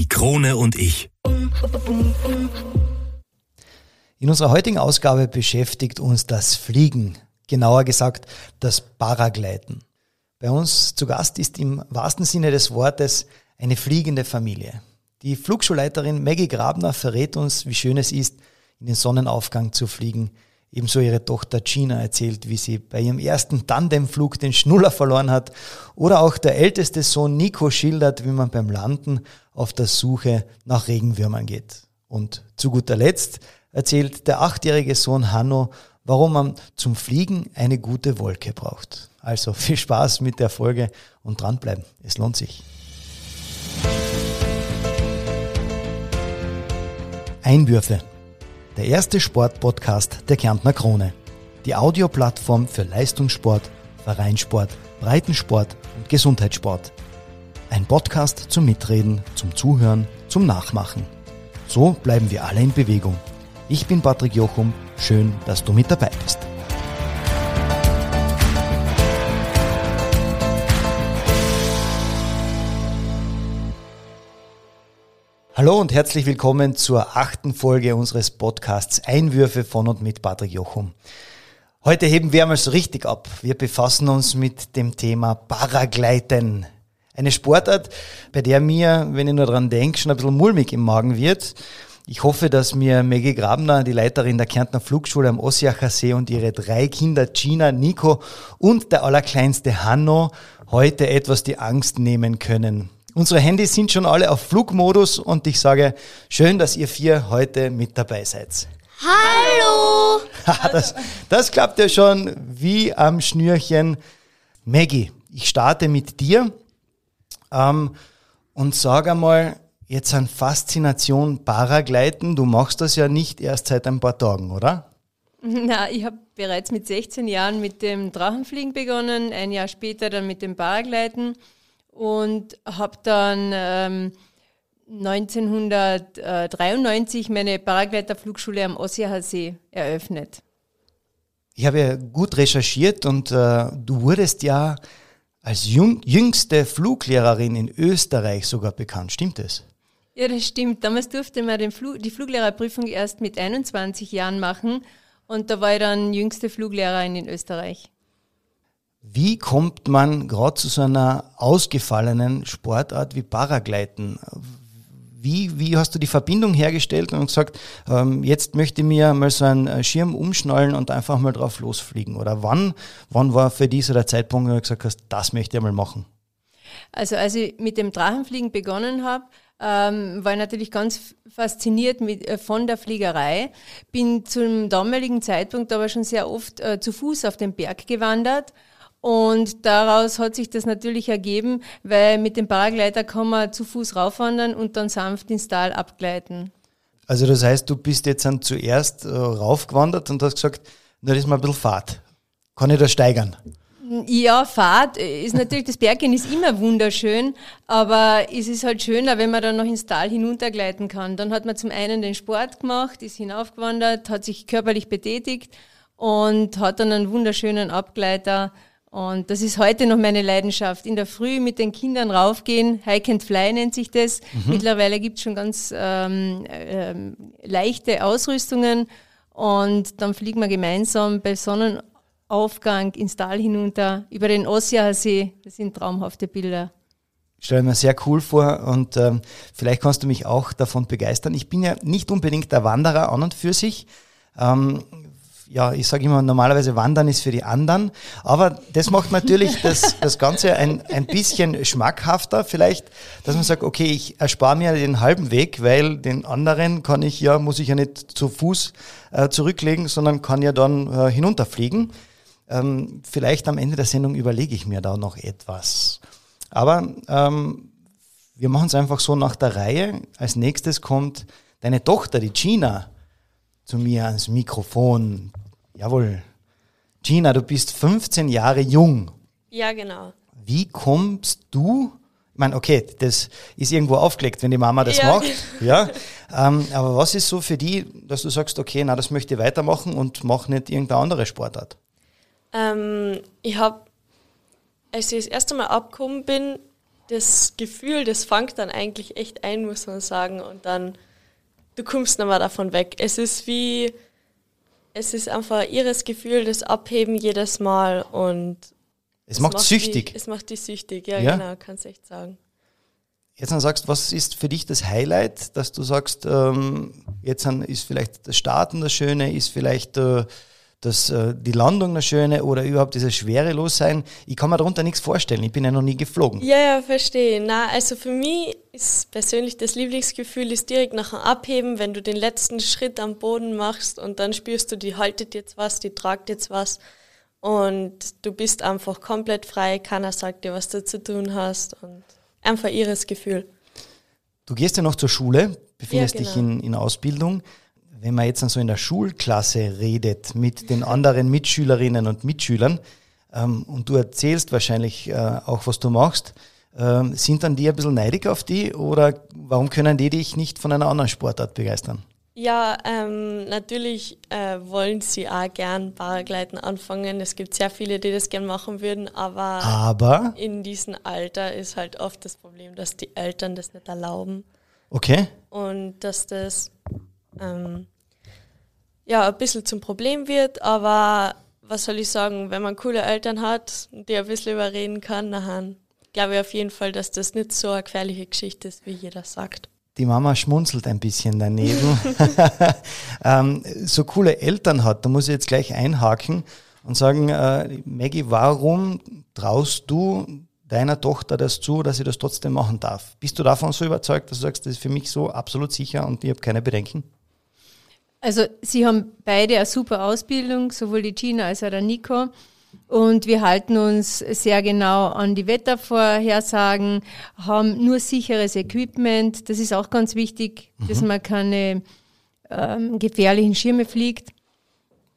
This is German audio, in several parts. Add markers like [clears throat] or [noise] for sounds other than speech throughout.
Die Krone und ich. In unserer heutigen Ausgabe beschäftigt uns das Fliegen, genauer gesagt das Paragleiten. Bei uns zu Gast ist im wahrsten Sinne des Wortes eine fliegende Familie. Die Flugschulleiterin Maggie Grabner verrät uns, wie schön es ist, in den Sonnenaufgang zu fliegen. Ebenso ihre Tochter Gina erzählt, wie sie bei ihrem ersten Tandemflug den Schnuller verloren hat. Oder auch der älteste Sohn Nico schildert, wie man beim Landen auf der Suche nach Regenwürmern geht. Und zu guter Letzt erzählt der achtjährige Sohn Hanno, warum man zum Fliegen eine gute Wolke braucht. Also viel Spaß mit der Folge und dranbleiben. Es lohnt sich. Einwürfe. Der erste Sportpodcast der Kärntner Krone. Die Audioplattform für Leistungssport, Vereinssport, Breitensport und Gesundheitssport. Ein Podcast zum Mitreden, zum Zuhören, zum Nachmachen. So bleiben wir alle in Bewegung. Ich bin Patrick Jochum. Schön, dass du mit dabei bist. Hallo und herzlich willkommen zur achten Folge unseres Podcasts Einwürfe von und mit Patrick Jochum. Heute heben wir einmal so richtig ab. Wir befassen uns mit dem Thema Paragleiten. Eine Sportart, bei der mir, wenn ich nur dran denke, schon ein bisschen mulmig im Magen wird. Ich hoffe, dass mir Maggie Grabner, die Leiterin der Kärntner Flugschule am Ossiacher See und ihre drei Kinder Gina, Nico und der allerkleinste Hanno heute etwas die Angst nehmen können. Unsere Handys sind schon alle auf Flugmodus und ich sage, schön, dass ihr vier heute mit dabei seid. Hallo! [laughs] das, das klappt ja schon wie am Schnürchen. Maggie, ich starte mit dir ähm, und sage einmal, jetzt an Faszination Paragleiten, du machst das ja nicht erst seit ein paar Tagen, oder? [laughs] Na, ich habe bereits mit 16 Jahren mit dem Drachenfliegen begonnen, ein Jahr später dann mit dem Paragleiten und habe dann ähm, 1993 meine Paragleiterflugschule am Ossiacher See eröffnet. Ich habe ja gut recherchiert und äh, du wurdest ja als jüngste Fluglehrerin in Österreich sogar bekannt. Stimmt das? Ja, das stimmt. Damals durfte man Flug, die Fluglehrerprüfung erst mit 21 Jahren machen und da war ich dann jüngste Fluglehrerin in Österreich. Wie kommt man gerade zu so einer ausgefallenen Sportart wie Paragleiten? Wie, wie hast du die Verbindung hergestellt und gesagt, ähm, jetzt möchte ich mir mal so einen Schirm umschnallen und einfach mal drauf losfliegen? Oder wann, wann war für dich so der Zeitpunkt, wo du gesagt hast, das möchte ich mal machen? Also als ich mit dem Drachenfliegen begonnen habe, ähm, war ich natürlich ganz fasziniert mit, äh, von der Fliegerei. Bin zum damaligen Zeitpunkt aber schon sehr oft äh, zu Fuß auf den Berg gewandert und daraus hat sich das natürlich ergeben, weil mit dem Paragleiter kann man zu Fuß raufwandern und dann sanft ins Tal abgleiten. Also das heißt, du bist jetzt dann zuerst äh, raufgewandert und hast gesagt, na, das ist mal ein bisschen Fahrt. Kann ich das steigern? Ja, Fahrt ist natürlich, das Berggehen ist immer wunderschön, aber es ist halt schöner, wenn man dann noch ins Tal hinuntergleiten kann. Dann hat man zum einen den Sport gemacht, ist hinaufgewandert, hat sich körperlich betätigt und hat dann einen wunderschönen Abgleiter und das ist heute noch meine Leidenschaft. In der Früh mit den Kindern raufgehen, Hike and Fly nennt sich das. Mhm. Mittlerweile gibt es schon ganz ähm, ähm, leichte Ausrüstungen und dann fliegen wir gemeinsam bei Sonnenaufgang ins Tal hinunter über den Ossiacher See. Das sind traumhafte Bilder. Stelle mir sehr cool vor und ähm, vielleicht kannst du mich auch davon begeistern. Ich bin ja nicht unbedingt der Wanderer an und für sich. Ähm, ja, ich sage immer, normalerweise Wandern ist für die anderen. Aber das macht natürlich [laughs] das, das Ganze ein, ein bisschen schmackhafter. Vielleicht, dass man sagt, okay, ich erspare mir den halben Weg, weil den anderen kann ich ja, muss ich ja nicht zu Fuß äh, zurücklegen, sondern kann ja dann äh, hinunterfliegen. Ähm, vielleicht am Ende der Sendung überlege ich mir da noch etwas. Aber ähm, wir machen es einfach so nach der Reihe. Als nächstes kommt deine Tochter, die Gina zu mir ans Mikrofon. Jawohl. Gina, du bist 15 Jahre jung. Ja, genau. Wie kommst du? Ich meine, okay, das ist irgendwo aufgelegt, wenn die Mama das ja. macht. [laughs] Ja. Ähm, aber was ist so für die, dass du sagst, okay, na, das möchte ich weitermachen und mach nicht irgendeine andere Sportart? Ähm, ich habe, als ich das erste Mal abgekommen bin, das Gefühl, das fängt dann eigentlich echt ein, muss man sagen. Und dann, du kommst nicht mehr davon weg. Es ist wie, es ist einfach ihres Gefühl, das Abheben jedes Mal und es, es macht, macht süchtig. Die, es macht die süchtig, ja, ja? genau, kannst echt sagen. Jetzt dann sagst, was ist für dich das Highlight, dass du sagst, ähm, jetzt ist vielleicht das Starten das Schöne, ist vielleicht äh, das, äh, die Landung eine schöne oder überhaupt dieses Schwerelossein. Ich kann mir darunter nichts vorstellen. Ich bin ja noch nie geflogen. Ja, ja, verstehe. Na, also für mich ist persönlich das Lieblingsgefühl ist direkt nach dem Abheben, wenn du den letzten Schritt am Boden machst und dann spürst du, die haltet jetzt was, die tragt jetzt was und du bist einfach komplett frei. Keiner sagt dir, was du zu tun hast und einfach ihres Gefühl. Du gehst ja noch zur Schule, befindest ja, genau. dich in, in Ausbildung wenn man jetzt dann so in der Schulklasse redet mit den anderen Mitschülerinnen und Mitschülern ähm, und du erzählst wahrscheinlich äh, auch, was du machst, ähm, sind dann die ein bisschen neidig auf die oder warum können die dich nicht von einer anderen Sportart begeistern? Ja, ähm, natürlich äh, wollen sie auch gern Paragleiten anfangen. Es gibt sehr viele, die das gern machen würden, aber, aber in diesem Alter ist halt oft das Problem, dass die Eltern das nicht erlauben. Okay. Und dass das ähm, ja, ein bisschen zum Problem wird, aber was soll ich sagen, wenn man coole Eltern hat, die ein bisschen überreden kann, dann glaube ich auf jeden Fall, dass das nicht so eine gefährliche Geschichte ist, wie jeder sagt. Die Mama schmunzelt ein bisschen daneben. [laughs] ähm, so coole Eltern hat, da muss ich jetzt gleich einhaken und sagen, äh, Maggie, warum traust du deiner Tochter das zu, dass sie das trotzdem machen darf? Bist du davon so überzeugt, dass du sagst, das ist für mich so absolut sicher und ich habe keine Bedenken? Also sie haben beide eine super Ausbildung, sowohl die Gina als auch der Nico. Und wir halten uns sehr genau an die Wettervorhersagen, haben nur sicheres Equipment. Das ist auch ganz wichtig, mhm. dass man keine ähm, gefährlichen Schirme fliegt.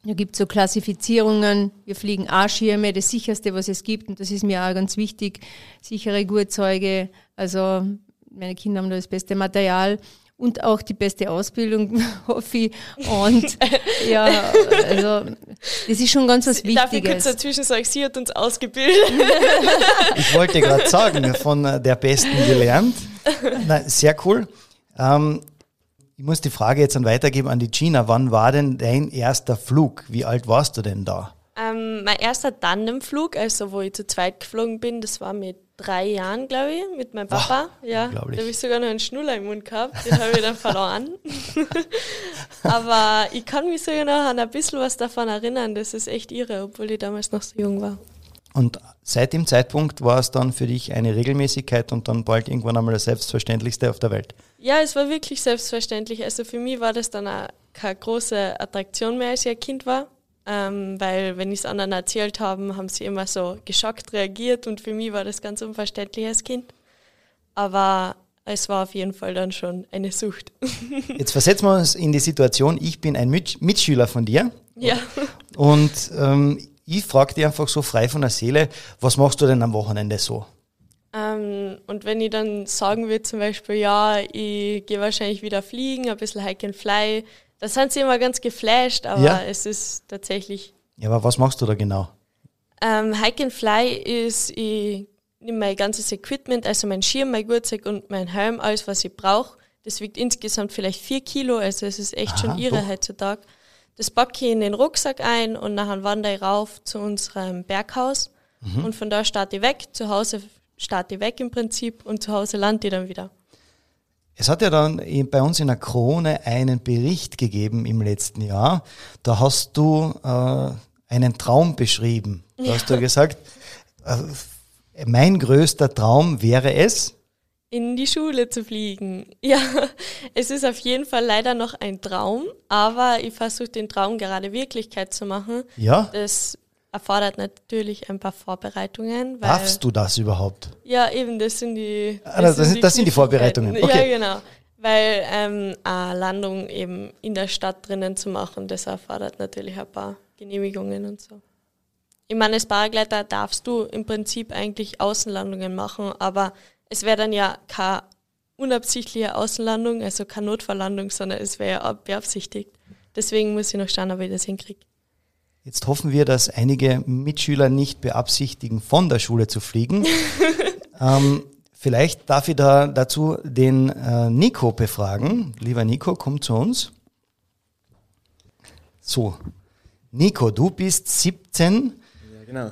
Da gibt es so Klassifizierungen. Wir fliegen A-Schirme, das sicherste, was es gibt. Und das ist mir auch ganz wichtig. Sichere Gurtzeuge. Also meine Kinder haben da das beste Material und auch die beste Ausbildung, [laughs] hoffe ich. Und ja, also das ist schon ganz was Wichtiges. Darf ich kurz dazwischen sagen, sie hat uns ausgebildet. [laughs] ich wollte gerade sagen, von der Besten gelernt. Na, sehr cool. Ähm, ich muss die Frage jetzt dann weitergeben an die Gina. Wann war denn dein erster Flug? Wie alt warst du denn da? Ähm, mein erster Tandemflug, also wo ich zu zweit geflogen bin, das war mit drei Jahren, glaube ich, mit meinem Papa. Ach, ja, da habe ich sogar noch einen Schnuller im Mund gehabt, den habe ich dann verloren. [laughs] Aber ich kann mich sogar noch an ein bisschen was davon erinnern. Das ist echt irre, obwohl ich damals noch so jung war. Und seit dem Zeitpunkt war es dann für dich eine Regelmäßigkeit und dann bald irgendwann einmal das Selbstverständlichste auf der Welt? Ja, es war wirklich selbstverständlich. Also für mich war das dann auch keine große Attraktion mehr, als ich ein Kind war. Ähm, weil wenn ich es anderen erzählt habe, haben sie immer so geschockt reagiert und für mich war das ganz unverständlich als Kind. Aber es war auf jeden Fall dann schon eine Sucht. [laughs] Jetzt versetzen wir uns in die Situation, ich bin ein Mitschüler von dir. Ja. Und ähm, ich frage dich einfach so frei von der Seele, was machst du denn am Wochenende so? Ähm, und wenn ich dann sagen würde zum Beispiel, ja, ich gehe wahrscheinlich wieder fliegen, ein bisschen Hike and Fly, da sind sie immer ganz geflasht, aber ja. es ist tatsächlich. Ja, aber was machst du da genau? Ähm, Hike and Fly ist, ich nehme mein ganzes Equipment, also mein Schirm, mein Gurtzeug und mein Helm, alles, was ich brauche. Das wiegt insgesamt vielleicht vier Kilo, also es ist echt Aha, schon irre doch. heutzutage. Das packe ich in den Rucksack ein und nachher wandere ich rauf zu unserem Berghaus. Mhm. Und von da starte ich weg. Zu Hause starte ich weg im Prinzip und zu Hause lande ich dann wieder. Es hat ja dann bei uns in der Krone einen Bericht gegeben im letzten Jahr. Da hast du äh, einen Traum beschrieben. Da ja. hast du gesagt, äh, mein größter Traum wäre es, in die Schule zu fliegen. Ja, es ist auf jeden Fall leider noch ein Traum, aber ich versuche den Traum gerade Wirklichkeit zu machen. Ja. Das erfordert natürlich ein paar Vorbereitungen. Darfst du das überhaupt? Ja, eben, das sind die. Das, ah, das, sind, die, das sind die Vorbereitungen. Okay. Ja, genau. Weil ähm, eine Landung eben in der Stadt drinnen zu machen, das erfordert natürlich ein paar Genehmigungen und so. Ich meine, als Paragleiter darfst du im Prinzip eigentlich Außenlandungen machen, aber es wäre dann ja keine unabsichtliche Außenlandung, also keine Notfalllandung, sondern es wäre ja beabsichtigt. Deswegen muss ich noch schauen, ob ich das hinkriege. Jetzt hoffen wir, dass einige Mitschüler nicht beabsichtigen, von der Schule zu fliegen. [laughs] ähm, Vielleicht darf ich da dazu den äh, Nico befragen. Lieber Nico, komm zu uns. So, Nico, du bist 17. Ja, genau.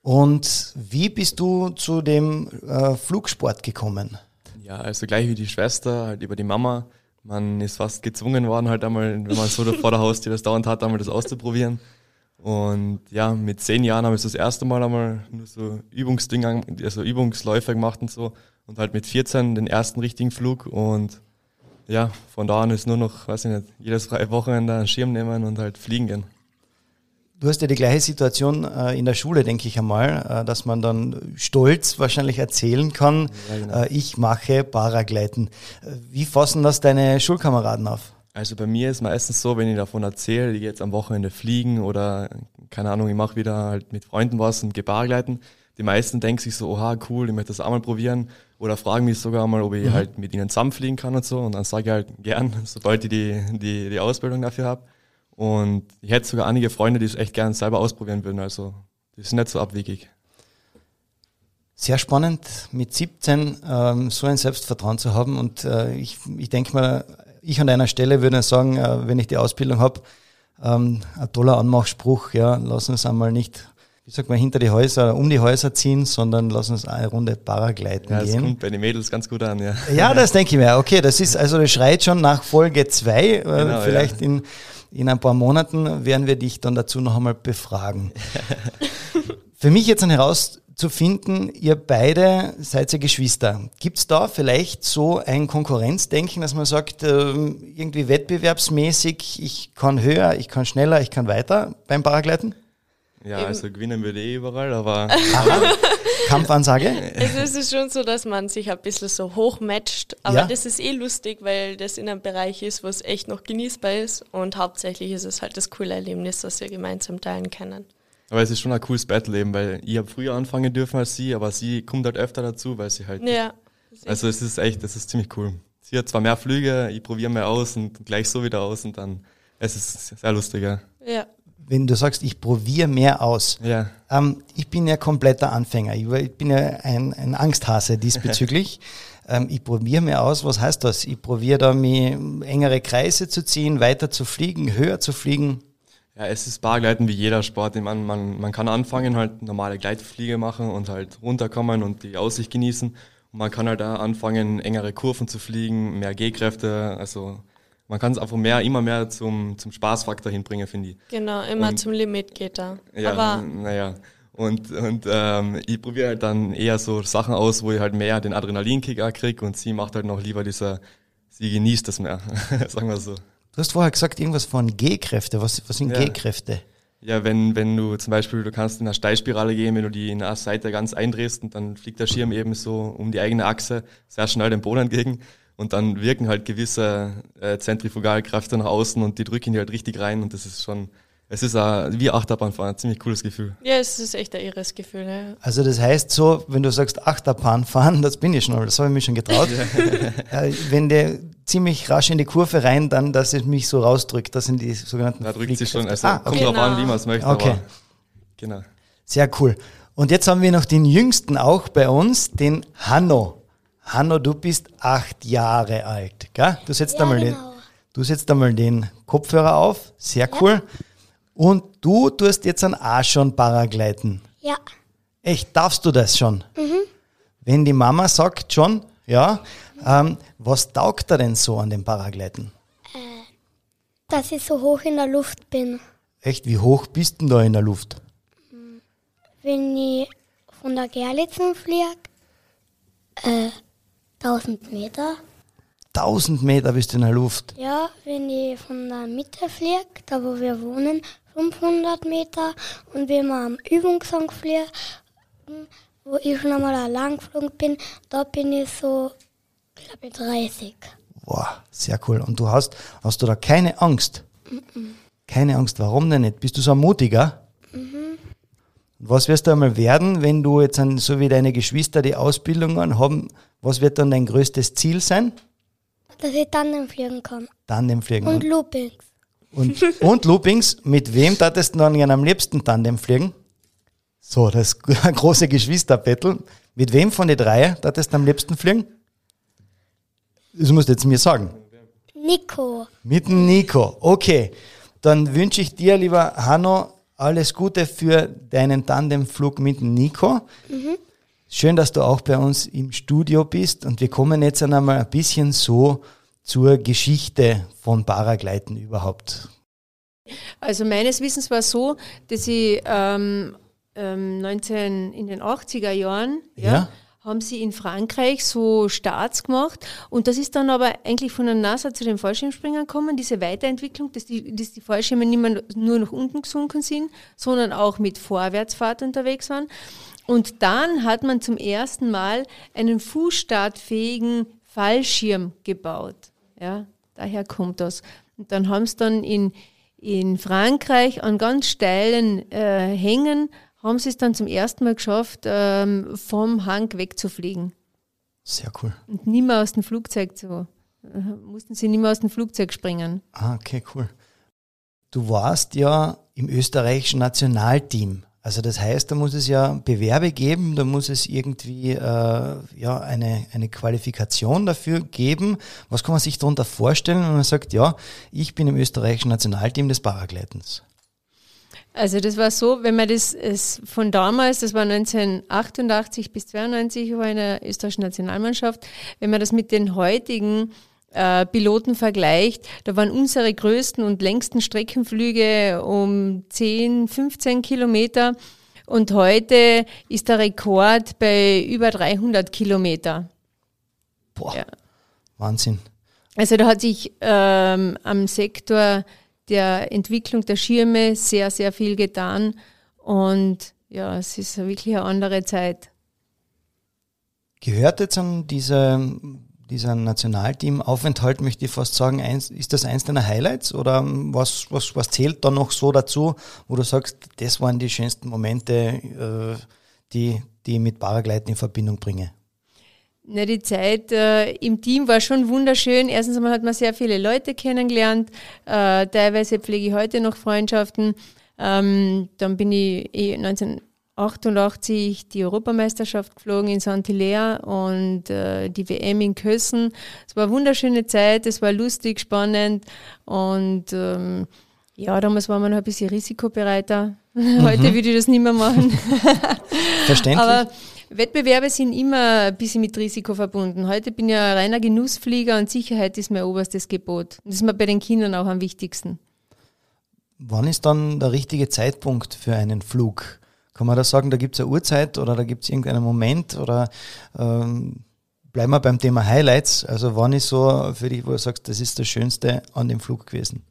Und wie bist du zu dem äh, Flugsport gekommen? Ja, also gleich wie die Schwester, halt über die Mama. Man ist fast gezwungen worden, halt einmal, wenn man so vor der Haustür das dauernd hat, einmal das auszuprobieren. Und ja, mit zehn Jahren habe ich das erste Mal einmal nur so Übungsdinge, also Übungsläufe gemacht und so. Und halt mit 14 den ersten richtigen Flug. Und ja, von da an ist nur noch, weiß ich nicht, jedes freie Wochenende einen Schirm nehmen und halt fliegen gehen. Du hast ja die gleiche Situation äh, in der Schule, denke ich einmal, äh, dass man dann stolz wahrscheinlich erzählen kann, ja, genau. äh, ich mache Paragleiten. Äh, wie fassen das deine Schulkameraden auf? Also bei mir ist meistens so, wenn ich davon erzähle, ich gehe jetzt am Wochenende fliegen oder keine Ahnung, ich mache wieder halt mit Freunden was und gehe Paragleiten. Die meisten denken sich so, oha, cool, ich möchte das auch mal probieren. Oder fragen mich sogar mal, ob ich mhm. halt mit ihnen zusammenfliegen kann und so. Und dann sage ich halt gern, [laughs] sobald ich die, die, die Ausbildung dafür habe. Und ich hätte sogar einige Freunde, die es echt gerne selber ausprobieren würden. Also die sind nicht so abwegig. Sehr spannend, mit 17 ähm, so ein Selbstvertrauen zu haben. Und äh, ich, ich denke mal, ich an deiner Stelle würde sagen, äh, wenn ich die Ausbildung habe, ähm, ein toller Anmachspruch, ja, lass uns einmal nicht, wie sagt man, hinter die Häuser, um die Häuser ziehen, sondern lass uns eine Runde Paragleiten ja, das gehen. kommt bei den Mädels ganz gut an, ja. Ja, [laughs] das denke ich mir. Okay, das ist, also das schreit schon nach Folge 2, äh, genau, vielleicht ja. in in ein paar Monaten werden wir dich dann dazu noch einmal befragen. [laughs] Für mich jetzt dann herauszufinden, ihr beide seid ja Geschwister. Gibt es da vielleicht so ein Konkurrenzdenken, dass man sagt, ähm, irgendwie wettbewerbsmäßig, ich kann höher, ich kann schneller, ich kann weiter beim Paragleiten? Ja, also gewinnen würde eh überall, aber. [laughs] Kampfansage? Also es ist schon so, dass man sich ein bisschen so hochmatcht, aber ja. das ist eh lustig, weil das in einem Bereich ist, wo es echt noch genießbar ist und hauptsächlich ist es halt das coole Erlebnis, das wir gemeinsam teilen können. Aber es ist schon ein cooles Battle eben, weil ich habe früher anfangen dürfen als sie, aber sie kommt halt öfter dazu, weil sie halt. Ja. Also es ist echt, das ist ziemlich cool. Sie hat zwar mehr Flüge, ich probiere mehr aus und gleich so wieder aus und dann, es ist sehr lustig, ja. Ja wenn du sagst, ich probiere mehr aus. Ja. Ähm, ich bin ja kompletter Anfänger. Ich, ich bin ja ein, ein Angsthase [laughs] diesbezüglich. ähm, ich probiere mehr aus. Was heißt das? Ich probiere da, mir engere Kreise zu ziehen, weiter zu fliegen, höher zu fliegen. Ja, es ist Bargleiten wie jeder Sport. Man, man, man kann anfangen, halt normale Gleitfliege machen und halt runterkommen und die Aussicht genießen. Und man kann halt da anfangen, engere Kurven zu fliegen, mehr G-Kräfte, also man kann es einfach mehr, immer mehr zum, zum Spaßfaktor hinbringen, finde ich. Genau, immer und, zum Limit geht er. Ja, Aber naja. Und, und ähm, ich probiere halt dann eher so Sachen aus, wo ich halt mehr den Adrenalinkick auch kriege und sie macht halt noch lieber dieser, sie genießt das mehr, [laughs] sagen wir so. Du hast vorher gesagt, irgendwas von G-Kräfte. Was, was sind ja. G-Kräfte? Ja, wenn, wenn du zum Beispiel, du kannst in eine Steilspirale gehen, wenn du die in einer Seite ganz eindrehst und dann fliegt der Schirm eben so um die eigene Achse sehr schnell den Boden entgegen und dann wirken halt gewisse äh, Zentrifugalkräfte nach außen und die drücken die halt richtig rein und das ist schon, es ist a, wie Achterbahnfahren, ein ziemlich cooles Gefühl. Ja, es ist echt ein irres Gefühl. Ja. Also das heißt so, wenn du sagst Achterbahnfahren, [laughs] das bin ich schon, das habe ich mir schon getraut. [laughs] äh, wenn der ziemlich rasch in die Kurve rein, dann, dass es mich so rausdrückt, das sind die sogenannten Da drückt sich schon, also ah, okay. kommt genau. drauf an, wie man es möchte. Okay. genau. Sehr cool. Und jetzt haben wir noch den Jüngsten auch bei uns, den Hanno. Hanno, du bist acht Jahre alt, gell? Du setzt, ja, einmal genau. den, du setzt einmal den Kopfhörer auf, sehr cool. Ja. Und du tust jetzt an auch schon Paragleiten. Ja. Echt, darfst du das schon? Mhm. Wenn die Mama sagt schon, ja, ähm, was taugt da denn so an dem Paragleiten? Äh, dass ich so hoch in der Luft bin. Echt, wie hoch bist du denn da in der Luft? Wenn ich von der Gerlitzen fliege, äh, 1000 Meter. 1000 Meter bist du in der Luft? Ja, wenn ich von der Mitte fliege, da wo wir wohnen, 500 Meter. Und wenn wir am Übungshang fliegen, wo ich schon einmal allein geflogen bin, da bin ich so, glaube ich, 30. Boah, sehr cool. Und du hast, hast du da keine Angst? Mhm. Keine Angst, warum denn nicht? Bist du so ein Mutiger? Mhm. Was wirst du einmal werden, wenn du jetzt, an, so wie deine Geschwister die Ausbildungen haben, was wird dann dein größtes Ziel sein? Dass ich Tandem fliegen kann. Tandem fliegen. Und Loopings. Und, und Loopings. Mit wem darfst du dann am liebsten Tandem fliegen? So, das große Geschwisterbattle. Mit wem von den drei darfst du am liebsten fliegen? Das musst du jetzt mir sagen. Nico. Mit Nico. Okay. Dann wünsche ich dir, lieber Hanno, alles Gute für deinen Tandemflug mit Nico. Schön, dass du auch bei uns im Studio bist und wir kommen jetzt einmal ein bisschen so zur Geschichte von Paragleiten überhaupt. Also meines Wissens war es so, dass ich ähm, ähm, 19 in den 80er Jahren ja, Ja. haben sie in Frankreich so Starts gemacht und das ist dann aber eigentlich von der NASA zu den Fallschirmspringern gekommen, diese Weiterentwicklung, dass die, dass die Fallschirme nicht mehr nur nach unten gesunken sind, sondern auch mit Vorwärtsfahrt unterwegs waren. Und dann hat man zum ersten Mal einen fußstartfähigen Fallschirm gebaut. Ja, daher kommt das. Und dann haben sie dann in, in Frankreich an ganz steilen äh, Hängen, haben sie es dann zum ersten Mal geschafft, ähm, vom Hang wegzufliegen. Sehr cool. Und nicht mehr aus dem Flugzeug zu, äh, mussten sie nicht mehr aus dem Flugzeug springen. Ah, okay, cool. Du warst ja im österreichischen Nationalteam. Also das heißt, da muss es ja Bewerbe geben, da muss es irgendwie äh, ja, eine, eine Qualifikation dafür geben. Was kann man sich darunter vorstellen, wenn man sagt, ja, ich bin im österreichischen Nationalteam des Paragleitens? Also das war so, wenn man das von damals, das war 1988 bis 92, war in der österreichischen Nationalmannschaft, wenn man das mit den heutigen äh, Piloten vergleicht, da waren unsere größten und längsten Streckenflüge um 10, 15 Kilometer und heute ist der Rekord bei über 300 Kilometer. Boah, Ja. Wahnsinn. Also da hat sich ähm, am Sektor der Entwicklung der Schirme sehr, sehr viel getan und ja, es ist wirklich eine andere Zeit. Gehört jetzt an diese, dieser Nationalteam-Aufenthalt, möchte ich fast sagen, eins, ist das eins deiner Highlights oder ähm, was, was, was zählt da noch so dazu, wo du sagst, das waren die schönsten Momente, äh, die, die ich mit Paragleiten in Verbindung bringe? Na, die Zeit äh, im Team war schon wunderschön. Erstens einmal hat man sehr viele Leute kennengelernt. Äh, teilweise pflege ich heute noch Freundschaften. Ähm, dann bin ich eh 19, 88 die Europameisterschaft geflogen in Santilea und äh, die WM in Kössen. Es war eine wunderschöne Zeit, es war lustig, spannend und ähm, ja, damals war man halt ein bisschen risikobereiter. [laughs] Heute mhm. würde ich das nicht mehr machen. [laughs] Verständlich. Aber Wettbewerbe sind immer ein bisschen mit Risiko verbunden. Heute bin ich ja reiner Genussflieger und Sicherheit ist mein oberstes Gebot. Das ist mir bei den Kindern auch am wichtigsten. Wann ist dann der richtige Zeitpunkt für einen Flug? Kann man da sagen, da gibt es eine Uhrzeit oder da gibt es irgendeinen Moment oder ähm, bleiben wir beim Thema Highlights? Also wann ist so für dich, wo du sagst, das ist das Schönste an dem Flug gewesen?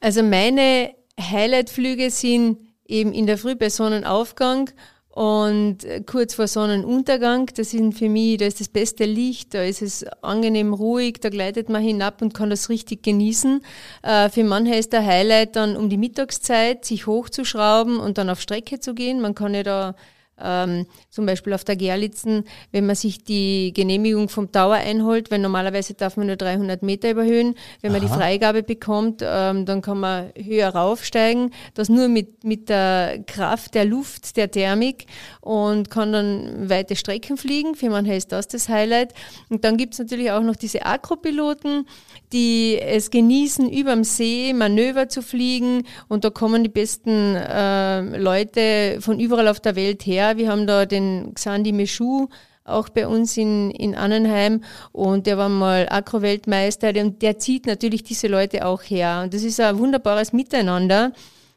Also meine Highlightflüge sind eben in der Früh bei Sonnenaufgang und kurz vor Sonnenuntergang. Das sind für mich, da ist das beste Licht, da ist es angenehm ruhig, da gleitet man hinab und kann das richtig genießen. Äh, für manche ist der Highlight dann um die Mittagszeit, sich hochzuschrauben und dann auf Strecke zu gehen. Man kann ja da ähm, zum Beispiel auf der Gerlitzen, wenn man sich die Genehmigung vom Tower einholt, weil normalerweise darf man nur 300 Meter überhöhen. Wenn man die Aha. Freigabe bekommt, ähm, dann kann man höher raufsteigen. Das nur mit, mit der Kraft der Luft, der Thermik und kann dann weite Strecken fliegen. Für manche ist das das Highlight. Und dann gibt es natürlich auch noch diese Akropiloten, die es genießen, überm See Manöver zu fliegen. Und da kommen die besten äh, Leute von überall auf der Welt her. Wir haben da den Xandi Meschu, auch bei uns in, in Annenheim und der war mal Akro-Weltmeister und der zieht natürlich diese Leute auch her. Und das ist ein wunderbares Miteinander.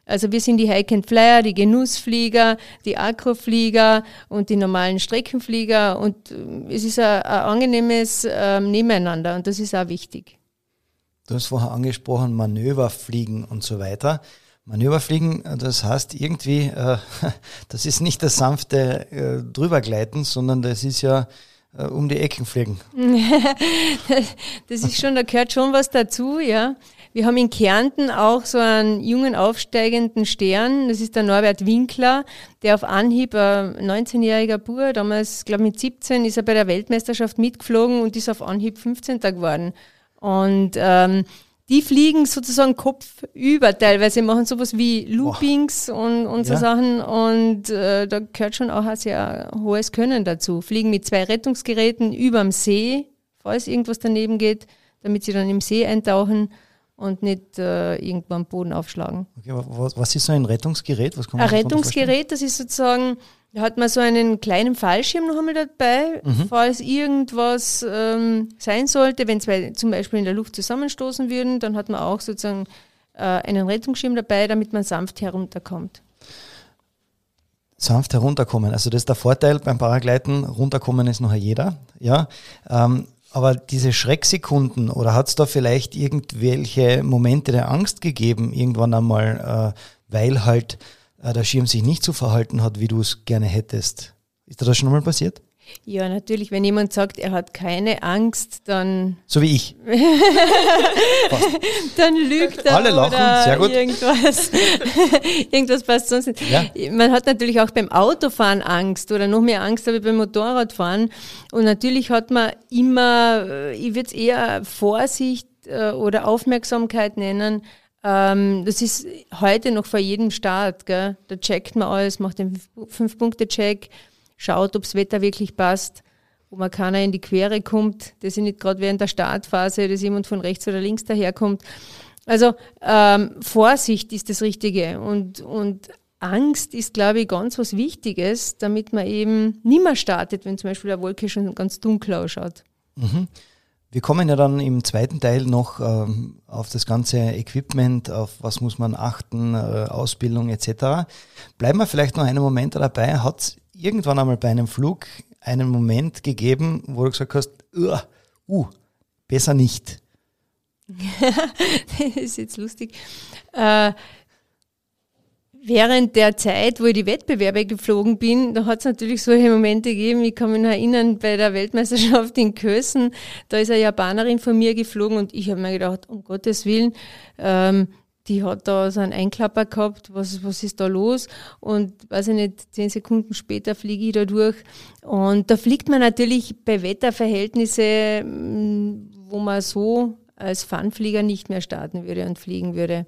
Also wir sind die Hike Flyer, die Genussflieger, die Akroflieger und die normalen Streckenflieger und äh, es ist ein, ein angenehmes ähm, Nebeneinander und das ist auch wichtig. Du hast vorher angesprochen, Manöverfliegen und so weiter. Manöverfliegen, das heißt irgendwie, äh, [laughs] das ist nicht das sanfte äh, drübergleiten, sondern das ist ja äh, um die Ecken fliegen. [laughs] Das ist schon, da gehört schon was dazu, ja. Wir haben in Kärnten auch so einen jungen aufsteigenden Stern. Das ist der Norbert Winkler, der auf Anhieb, ein 19-jähriger Bur, damals, glaube mit 17, ist er bei der Weltmeisterschaft mitgeflogen und ist auf Anhieb 15. geworden. Und ähm, die fliegen sozusagen kopfüber teilweise, machen sowas wie Loopings Boah. und, und so ja. Sachen und äh, da gehört schon auch ein sehr hohes Können dazu. Fliegen mit zwei Rettungsgeräten überm See, falls irgendwas daneben geht, damit sie dann im See eintauchen und nicht äh, irgendwo am Boden aufschlagen. Okay, was, was, ist so ein Rettungsgerät? Was ein Rettungsgerät, das ist sozusagen da hat man so einen kleinen Fallschirm noch einmal dabei, mhm. falls irgendwas ähm, sein sollte. Wenn zwei zum Beispiel in der Luft zusammenstoßen würden, dann hat man auch sozusagen äh, einen Rettungsschirm dabei, damit man sanft herunterkommt. Sanft herunterkommen. Also das ist der Vorteil beim Paragleiten. Runterkommen ist noch jeder. Ja. Ähm, aber diese Schrecksekunden oder hat es da vielleicht irgendwelche Momente der Angst gegeben, irgendwann einmal, äh, weil halt der Schirm sich nicht so verhalten hat, wie du es gerne hättest. Ist dir das schon mal passiert? Ja, natürlich. Wenn jemand sagt, er hat keine Angst, dann. So wie ich. [laughs] dann lügt er. Alle lachen, oder sehr gut. Irgendwas, [laughs] irgendwas passt sonst nicht. Ja. Man hat natürlich auch beim Autofahren Angst oder noch mehr Angst aber beim Motorradfahren. Und natürlich hat man immer, äh, ich würde es eher Vorsicht äh, oder Aufmerksamkeit nennen, ähm, das ist heute noch vor jedem Start. Gell? Da checkt man alles, macht den Fünf-Punkte-Check, schaut, ob das Wetter wirklich passt, wo man keiner in die Quere kommt, dass ich nicht gerade während der Startphase, dass jemand von rechts oder links daherkommt. Also ähm, Vorsicht ist das Richtige und, und Angst ist, glaube ich, ganz was Wichtiges, damit man eben nimmer startet, wenn zum Beispiel der Wolke schon ganz dunkel ausschaut. Mhm. Wir kommen ja dann im zweiten Teil noch ähm, auf das ganze Equipment, auf was muss man achten, äh, Ausbildung etc. Bleiben wir vielleicht noch einen Moment dabei. Hat es irgendwann einmal bei einem Flug einen Moment gegeben, wo du gesagt hast, uh, besser nicht? [laughs] das ist jetzt lustig. Äh, Während der Zeit, wo ich die Wettbewerbe geflogen bin, da hat es natürlich solche Momente gegeben. Ich kann mich noch erinnern, bei der Weltmeisterschaft in Kösen, da ist eine Japanerin von mir geflogen und ich habe mir gedacht, um Gottes Willen, ähm, die hat da so einen Einklapper gehabt, was, was ist da los? Und weiß ich nicht, zehn Sekunden später fliege ich da durch. Und da fliegt man natürlich bei Wetterverhältnissen, wo man so als Funflieger nicht mehr starten würde und fliegen würde.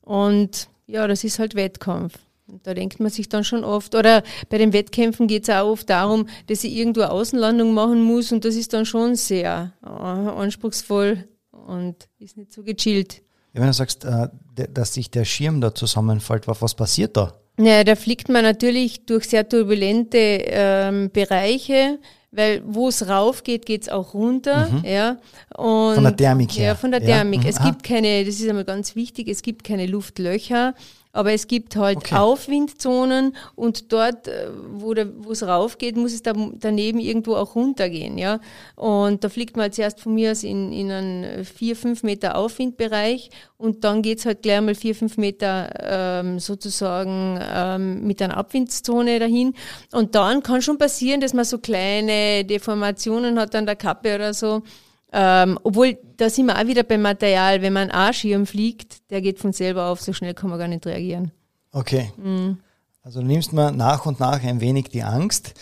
Und ja, das ist halt Wettkampf. Und da denkt man sich dann schon oft, oder bei den Wettkämpfen geht es auch oft darum, dass ich irgendwo Außenlandung machen muss und das ist dann schon sehr äh, anspruchsvoll und ist nicht so gechillt. Ja, wenn du sagst, äh, dass sich der Schirm da zusammenfällt, was passiert da? Ja, da fliegt man natürlich durch sehr turbulente ähm, Bereiche weil wo es rauf geht, geht es auch runter. Mhm. Ja. Und, von der Thermik her. Ja, von der Thermik. Mhm. Es gibt keine, das ist einmal ganz wichtig, es gibt keine Luftlöcher. Aber es gibt halt okay. Aufwindzonen und dort, äh, wo es rauf geht, muss es da, daneben irgendwo auch runtergehen. Ja? Und da fliegt man halt zuerst von mir aus in, in einen 4, 5 Meter Aufwindbereich und dann geht es halt gleich mal 4, 5 Meter ähm, sozusagen ähm, mit einer Abwindzone dahin. Und dann kann schon passieren, dass man so kleine Deformationen hat an der Kappe oder so. Ähm, obwohl, da sind wir auch wieder beim Material, wenn man einen A-Schirm fliegt, der geht von selber auf, so schnell kann man gar nicht reagieren. Okay. Mhm. Also du nimmst mir nach und nach ein wenig die Angst.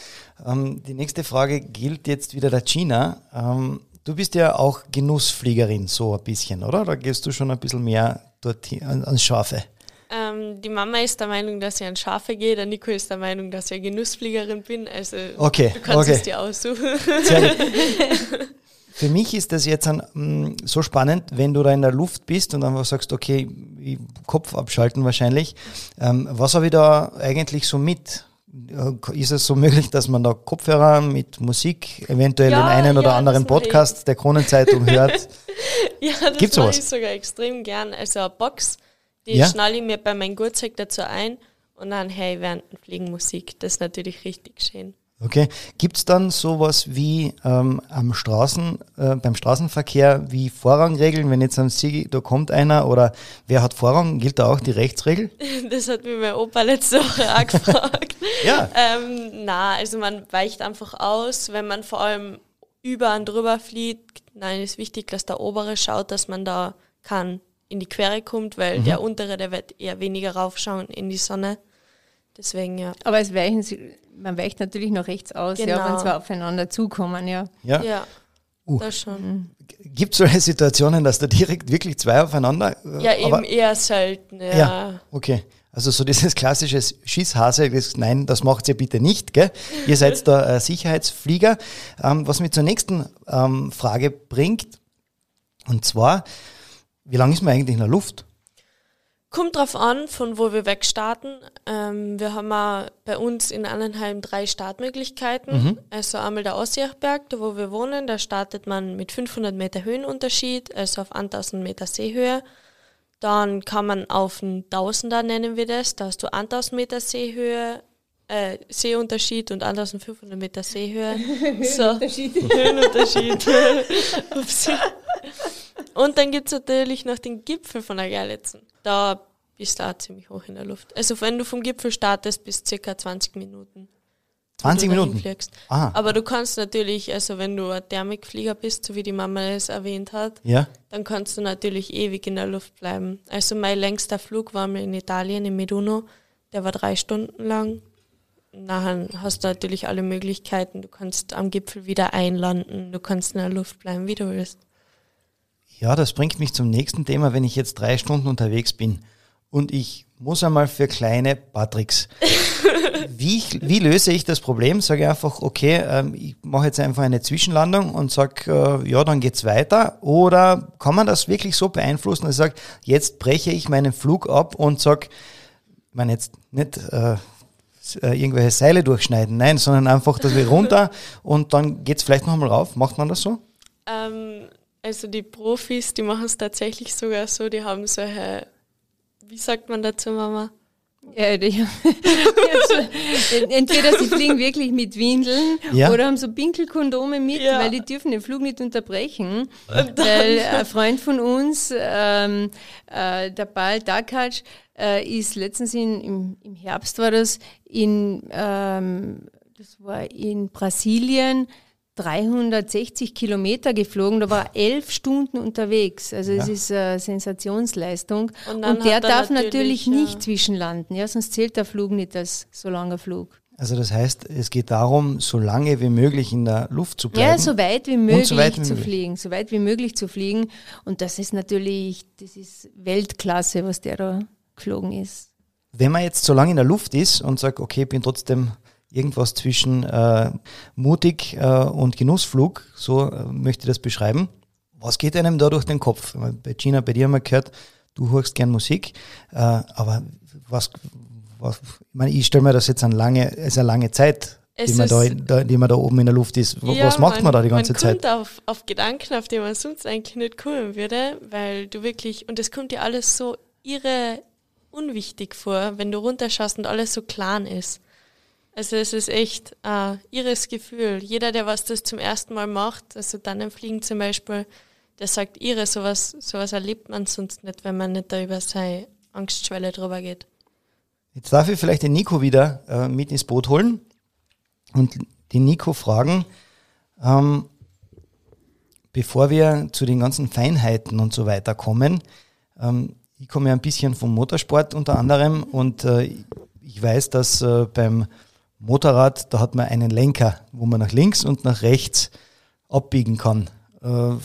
Ähm, die nächste Frage gilt jetzt wieder der Gina. Ähm, du bist ja auch Genussfliegerin, so ein bisschen, oder? Da gehst du schon ein bisschen mehr dort ans Schafe. Ähm, die Mama ist der Meinung, dass ich an Schafe gehe, der Nico ist der Meinung, dass ich Genussfliegerin bin. Also okay, du kannst okay. es dir aussuchen. Sehr gut. [laughs] Für mich ist das jetzt ein, mm, so spannend, wenn du da in der Luft bist und einfach sagst, okay, Kopf abschalten wahrscheinlich. Ähm, was habe ich da eigentlich so mit? Äh, ist es so möglich, dass man da Kopfhörer mit Musik, eventuell ja, den einen oder ja, anderen Podcast ich. der Kronenzeitung hört? [laughs] ja, das Gibt's mache ich sogar extrem gern. Also eine Box, die ja? schnalle ich mir bei meinem Gurtzeug dazu ein und dann, hey, während dem Fliegen Musik. Das ist natürlich richtig schön. Okay. Gibt es dann sowas wie ähm, am Straßen, äh, beim Straßenverkehr wie Vorrangregeln, wenn jetzt am Sieg, da kommt einer oder wer hat Vorrang, gilt da auch die Rechtsregel? [laughs] Das hat mir mein Opa letzte Woche auch gefragt. [laughs] ja. Ähm, na, also man weicht einfach aus, wenn man vor allem über und drüber fliegt. Nein, ist wichtig, dass der obere schaut, dass man da kann in die Quere kommt, weil mhm. der untere, der wird eher weniger raufschauen in die Sonne. Deswegen ja. Aber es weichen sie, man weicht natürlich noch rechts aus, genau. ja, wenn zwei aufeinander zukommen, ja. Ja. ja. Uh. Das schon. Gibt es solche Situationen, dass da direkt wirklich zwei aufeinander? Äh, ja, eben eher selten. Ja. ja, okay. Also so dieses klassische Schießhase, das, nein, das macht ihr bitte nicht, gell? Ihr seid da äh, Sicherheitsflieger. Ähm, was mich zur nächsten ähm, Frage bringt, und zwar, wie lange ist man eigentlich in der Luft? Kommt drauf an, von wo wir wegstarten. Ähm, wir haben auch bei uns in Annenheim drei Startmöglichkeiten. Mhm. Also einmal der Aussichtberg, da wo wir wohnen, da startet man mit 500 Meter Höhenunterschied, also auf 1000 Meter Seehöhe. Dann kann man auf einen Tausender nennen wir das, da hast du 1000 Meter Seehöhe, äh, Seeunterschied und 1500 Meter Seehöhe. [laughs] so. Höhenunterschied. [laughs] Höhenunterschied. [laughs] und dann gibt es natürlich noch den Gipfel von der Gerlitzen da bist du auch ziemlich hoch in der Luft. Also wenn du vom Gipfel startest, bis circa 20 Minuten. 20 Minuten? Aha. Aber du kannst natürlich, also wenn du ein Thermikflieger bist, so wie die Mama es erwähnt hat, ja. dann kannst du natürlich ewig in der Luft bleiben. Also mein längster Flug war mal in Italien, in Meduno. Der war drei Stunden lang. Nachher hast du natürlich alle Möglichkeiten. Du kannst am Gipfel wieder einlanden, du kannst in der Luft bleiben, wie du willst. Ja, das bringt mich zum nächsten Thema, wenn ich jetzt drei Stunden unterwegs bin und ich muss einmal für kleine Patricks. [laughs] wie, wie löse ich das Problem? Sage einfach, okay, ähm, ich mache jetzt einfach eine Zwischenlandung und sage, äh, ja, dann geht's weiter. Oder kann man das wirklich so beeinflussen, dass ich sage, jetzt breche ich meinen Flug ab und sage, ich meine jetzt nicht äh, äh, irgendwelche Seile durchschneiden, nein, sondern einfach, dass wir runter [laughs] und dann geht's vielleicht nochmal rauf. Macht man das so? Ähm, also die Profis, die machen es tatsächlich sogar so, die haben solche, wie sagt man dazu, Mama? Ja, die, [laughs] entweder sie fliegen wirklich mit Windeln ja. oder haben so Pinkelkondome mit, ja. weil die dürfen den Flug nicht unterbrechen. Weil ein Freund von uns, ähm, äh, der Paul Dakac, äh, ist letztens in, im, im Herbst war das in, ähm, das war in Brasilien 360 Kilometer geflogen, da war elf Stunden unterwegs. Also es ist eine Sensationsleistung. Und, und der darf natürlich, natürlich nicht zwischenlanden, ja, sonst zählt der Flug nicht als so langer Flug. Also das heißt, es geht darum, so lange wie möglich in der Luft zu bleiben. Ja, so weit wie möglich so weit wie zu möglich. fliegen, so weit wie möglich zu fliegen. Und das ist natürlich, das ist Weltklasse, was der da geflogen ist. Wenn man jetzt so lange in der Luft ist und sagt, okay, ich bin trotzdem irgendwas zwischen äh, mutig äh, und Genussflug, so äh, möchte ich das beschreiben. Was geht einem da durch den Kopf? Bei Gina, bei dir haben wir gehört, du hörst gern Musik, äh, aber was, was ich meine, ich stelle mir das jetzt an lange, es ist eine lange Zeit, die man da, da, die man da oben in der Luft ist. Ja, was macht man, man, da die ganze man Zeit? Kommt auf, auf Gedanken, auf die man sonst eigentlich nicht kommen würde, weil du wirklich, und es kommt dir alles so irre unwichtig vor, wenn du runterschaust und alles so klein ist. Also es ist echt ein irres Gefühl. Jeder, der was das zum ersten Mal macht, also dann im Fliegen zum Beispiel, der sagt irre, sowas, sowas erlebt man sonst nicht, wenn man nicht da über seine Angstschwelle drüber geht. Jetzt darf ich vielleicht den Nico wieder äh, mit ins Boot holen und den Nico fragen, ähm, bevor wir zu den ganzen Feinheiten und so weiter kommen. Ähm, ich komme ja ein bisschen vom Motorsport unter anderem und äh, ich weiß, dass äh, beim Motorrad, da hat man einen Lenker, wo man nach links und nach rechts abbiegen kann. Äh,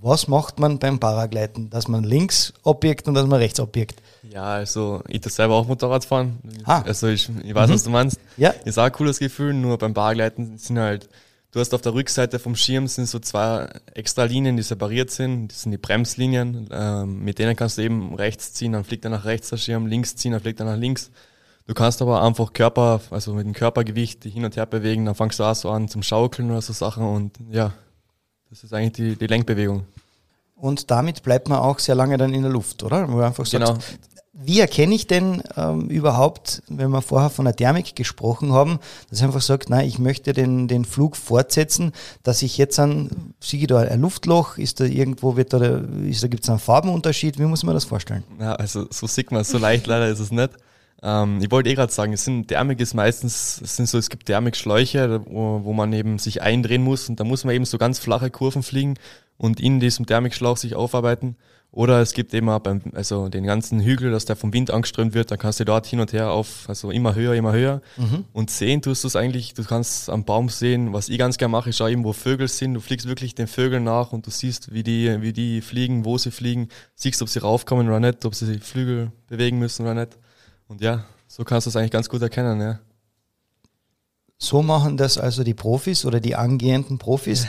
was macht man beim Paragleiten? Dass man links abbiegt und dass man rechts abbiegt? Ja, also ich darf selber auch Motorrad fahren. Ah. Also ich, ich weiß, mhm. was du meinst. Ja. Ist auch ein cooles Gefühl, nur beim Paragleiten sind halt, du hast auf der Rückseite vom Schirm sind so zwei extra Linien, die separiert sind. Das sind die Bremslinien. Ähm, mit denen kannst du eben rechts ziehen, dann fliegt er nach rechts der Schirm, links ziehen, dann fliegt er nach links. Du kannst aber einfach Körper, also mit dem Körpergewicht hin und her bewegen, dann fangst du auch so an zum Schaukeln oder so Sachen und ja, das ist eigentlich die, die Lenkbewegung. Und damit bleibt man auch sehr lange dann in der Luft, oder? Wo einfach sagt, genau. Wie erkenne ich denn ähm, überhaupt, wenn wir vorher von der Thermik gesprochen haben, dass ich einfach sagt, nein, ich möchte den, den Flug fortsetzen, dass ich jetzt an, sehe da ein Luftloch, ist da irgendwo, wird da, ist da gibt es einen Farbenunterschied, wie muss man das vorstellen? Ja, also so sieht man, so leicht leider ist es nicht. Ähm, ich wollte eh gerade sagen, es sind Thermik ist meistens, es sind so, es gibt Thermikschläuche, wo, wo man eben sich eindrehen muss und da muss man eben so ganz flache Kurven fliegen und in diesem Thermikschlauch sich aufarbeiten. Oder es gibt eben auch beim, also den ganzen Hügel, dass der vom Wind angeströmt wird, dann kannst du dort hin und her auf, also immer höher, immer höher. Mhm. Und sehen tust du es eigentlich, du kannst am Baum sehen, was ich ganz gerne mache, ist auch eben, wo Vögel sind. Du fliegst wirklich den Vögeln nach und du siehst, wie die, wie die fliegen, wo sie fliegen, siehst, ob sie raufkommen oder nicht, ob sie die Flügel bewegen müssen oder nicht. Und ja, so kannst du es eigentlich ganz gut erkennen, ja. So machen das also die Profis oder die angehenden Profis.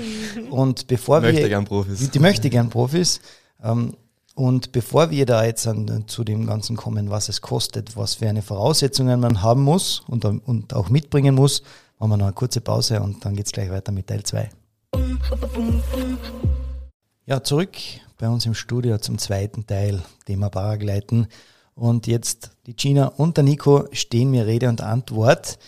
[laughs] und bevor möchte wir gern Profis. die möchte gern Profis ähm, und bevor wir da jetzt an, zu dem Ganzen kommen, was es kostet, was für eine Voraussetzungen man haben muss und, und auch mitbringen muss, machen wir noch eine kurze Pause und dann geht es gleich weiter mit Teil 2. Ja, zurück bei uns im Studio zum zweiten Teil, Thema Paragleiten. Und jetzt die Gina und der Nico stehen mir Rede und Antwort.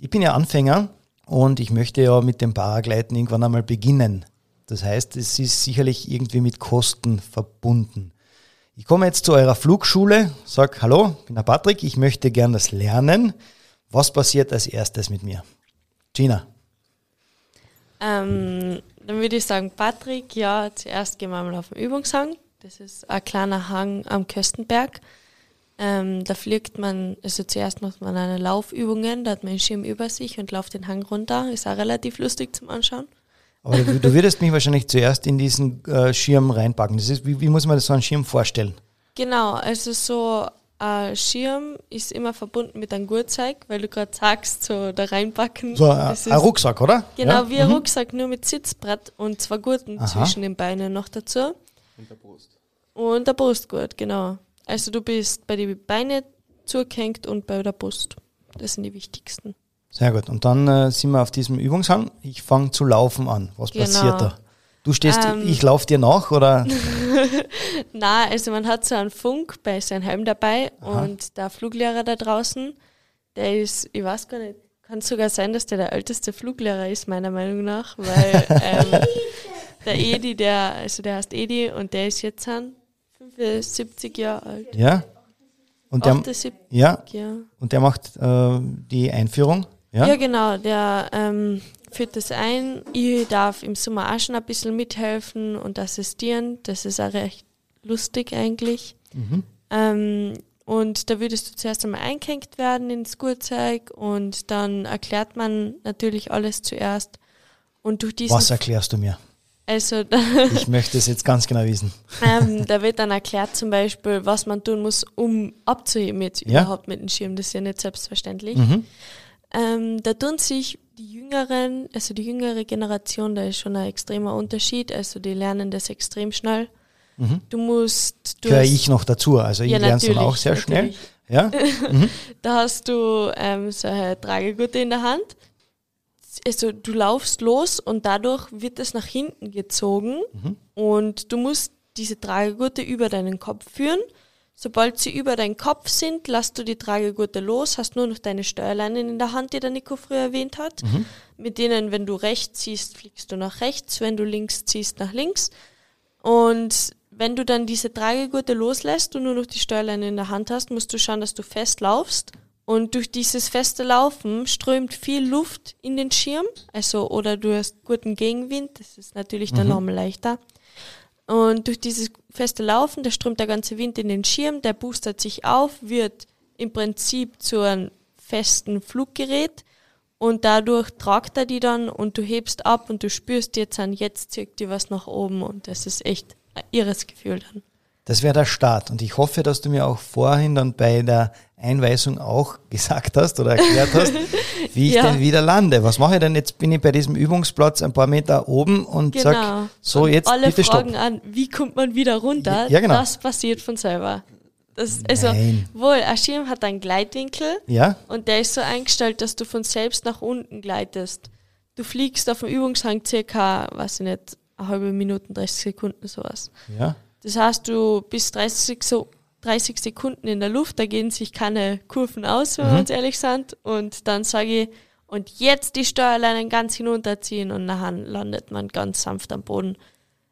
Ich bin ja Anfänger und ich möchte ja mit dem Paragleiten irgendwann einmal beginnen. Das heißt, es ist sicherlich irgendwie mit Kosten verbunden. Ich komme jetzt zu eurer Flugschule, sag Hallo, ich bin der Patrick, ich möchte gern das lernen. Was passiert als erstes mit mir? Gina. Ähm, dann würde ich sagen, Patrick, ja, zuerst gehen wir mal auf den Übungshang. Das ist ein kleiner Hang am Köstenberg. Ähm, da fliegt man, also zuerst macht man eine Laufübungen, da hat man einen Schirm über sich und läuft den Hang runter. Ist auch relativ lustig zum Anschauen. Aber du, du würdest mich wahrscheinlich zuerst in diesen äh, Schirm reinpacken. Das ist, wie, wie muss man das so einen Schirm vorstellen? Genau, also so ein Schirm ist immer verbunden mit einem Gurtzeig, weil du gerade sagst, so da reinpacken. So ein, ein Rucksack, oder? Genau, ja? wie ein mhm. Rucksack, nur mit Sitzbrett und zwei Gurten Aha. zwischen den Beinen noch dazu. Und der Brust. Und der Brustgurt, genau. Also du bist bei den Beinen zugehängt und bei der Brust. Das sind die wichtigsten. Sehr gut. Und dann äh, sind wir auf diesem Übungshang. Ich fange zu laufen an. Was genau. passiert da? Du stehst, ähm, ich laufe dir nach, oder? [laughs] Na, also man hat so einen Funk bei seinem Helm dabei Aha. und der Fluglehrer da draußen, der ist, ich weiß gar nicht, kann sogar sein, dass der der älteste Fluglehrer ist, meiner Meinung nach, weil [laughs] ähm, der Edi, der, also der heißt Edi und der ist jetzt 75 Jahre alt. Ja. Und der, 78, ja, ja. Und der macht äh, die Einführung? Ja, ja genau, der ähm, führt das ein. Ich darf im Sommer auch schon ein bisschen mithelfen und assistieren. Das ist auch recht lustig eigentlich. Mhm. Ähm, und da würdest du zuerst einmal eingehängt werden ins Gurzeug und dann erklärt man natürlich alles zuerst. Und durch diesen Was erklärst du mir? Also, [laughs] ich möchte es jetzt ganz genau wissen. Ähm, [laughs] da wird dann erklärt zum Beispiel, was man tun muss, um abzuheben jetzt ja? überhaupt mit dem Schirm. Das ist ja nicht selbstverständlich. Mhm. Ähm, da tun sich die Jüngeren, also die jüngere Generation, da ist schon ein extremer Unterschied. Also die lernen das extrem schnell. Mhm. Du musst. Du Gehöre ich noch dazu, also ich ja, lerne es dann auch sehr natürlich. schnell. Ja? [laughs] Mhm. da hast du ähm, so eine Tragegurte in der Hand. Also du laufst los und dadurch wird es nach hinten gezogen mhm. und du musst diese Tragegurte über deinen Kopf führen Sobald sie über deinen Kopf sind, lässt du die Tragegurte los, hast nur noch deine Steuerleinen in der Hand, die der Nico früher erwähnt hat. Mhm. Mit denen, wenn du rechts ziehst, fliegst du nach rechts, wenn du links ziehst, nach links. Und wenn du dann diese Tragegurte loslässt und nur noch die Steuerleine in der Hand hast, musst du schauen, dass du fest laufst. Und durch dieses feste Laufen strömt viel Luft in den Schirm, also oder du hast guten Gegenwind, das ist natürlich dann mhm. nochmal leichter. Und durch dieses feste Laufen, da strömt der ganze Wind in den Schirm, der boostert sich auf, wird im Prinzip zu einem festen Fluggerät und dadurch tragt er die dann und du hebst ab und du spürst jetzt an, jetzt zirkt dir was nach oben und das ist echt ein irres Gefühl dann. Das wäre der Start. Und ich hoffe, dass du mir auch vorhin dann bei der Einweisung auch [laughs] gesagt hast oder erklärt hast, [laughs] wie ich ja. denn wieder lande. Was mache ich denn jetzt? Bin ich bei diesem Übungsplatz ein paar Meter oben und genau. sag, so und jetzt alle bitte fragen stopp. an, wie kommt man wieder runter? Ja, genau. Das passiert von selber. Das, also, Nein. wohl, ein Schirm hat einen Gleitwinkel ja? und der ist so eingestellt, dass du von selbst nach unten gleitest. Du fliegst auf dem Übungshang circa, weiß ich nicht, eine halbe Minute, 30 Sekunden, sowas. Ja. Das heißt, du bist 30, so 30 Sekunden in der Luft, da gehen sich keine Kurven aus, wenn mhm. wir uns ehrlich sind. Und dann sage ich, und jetzt die Steuerleinen ganz hinunterziehen und nachher landet man ganz sanft am Boden.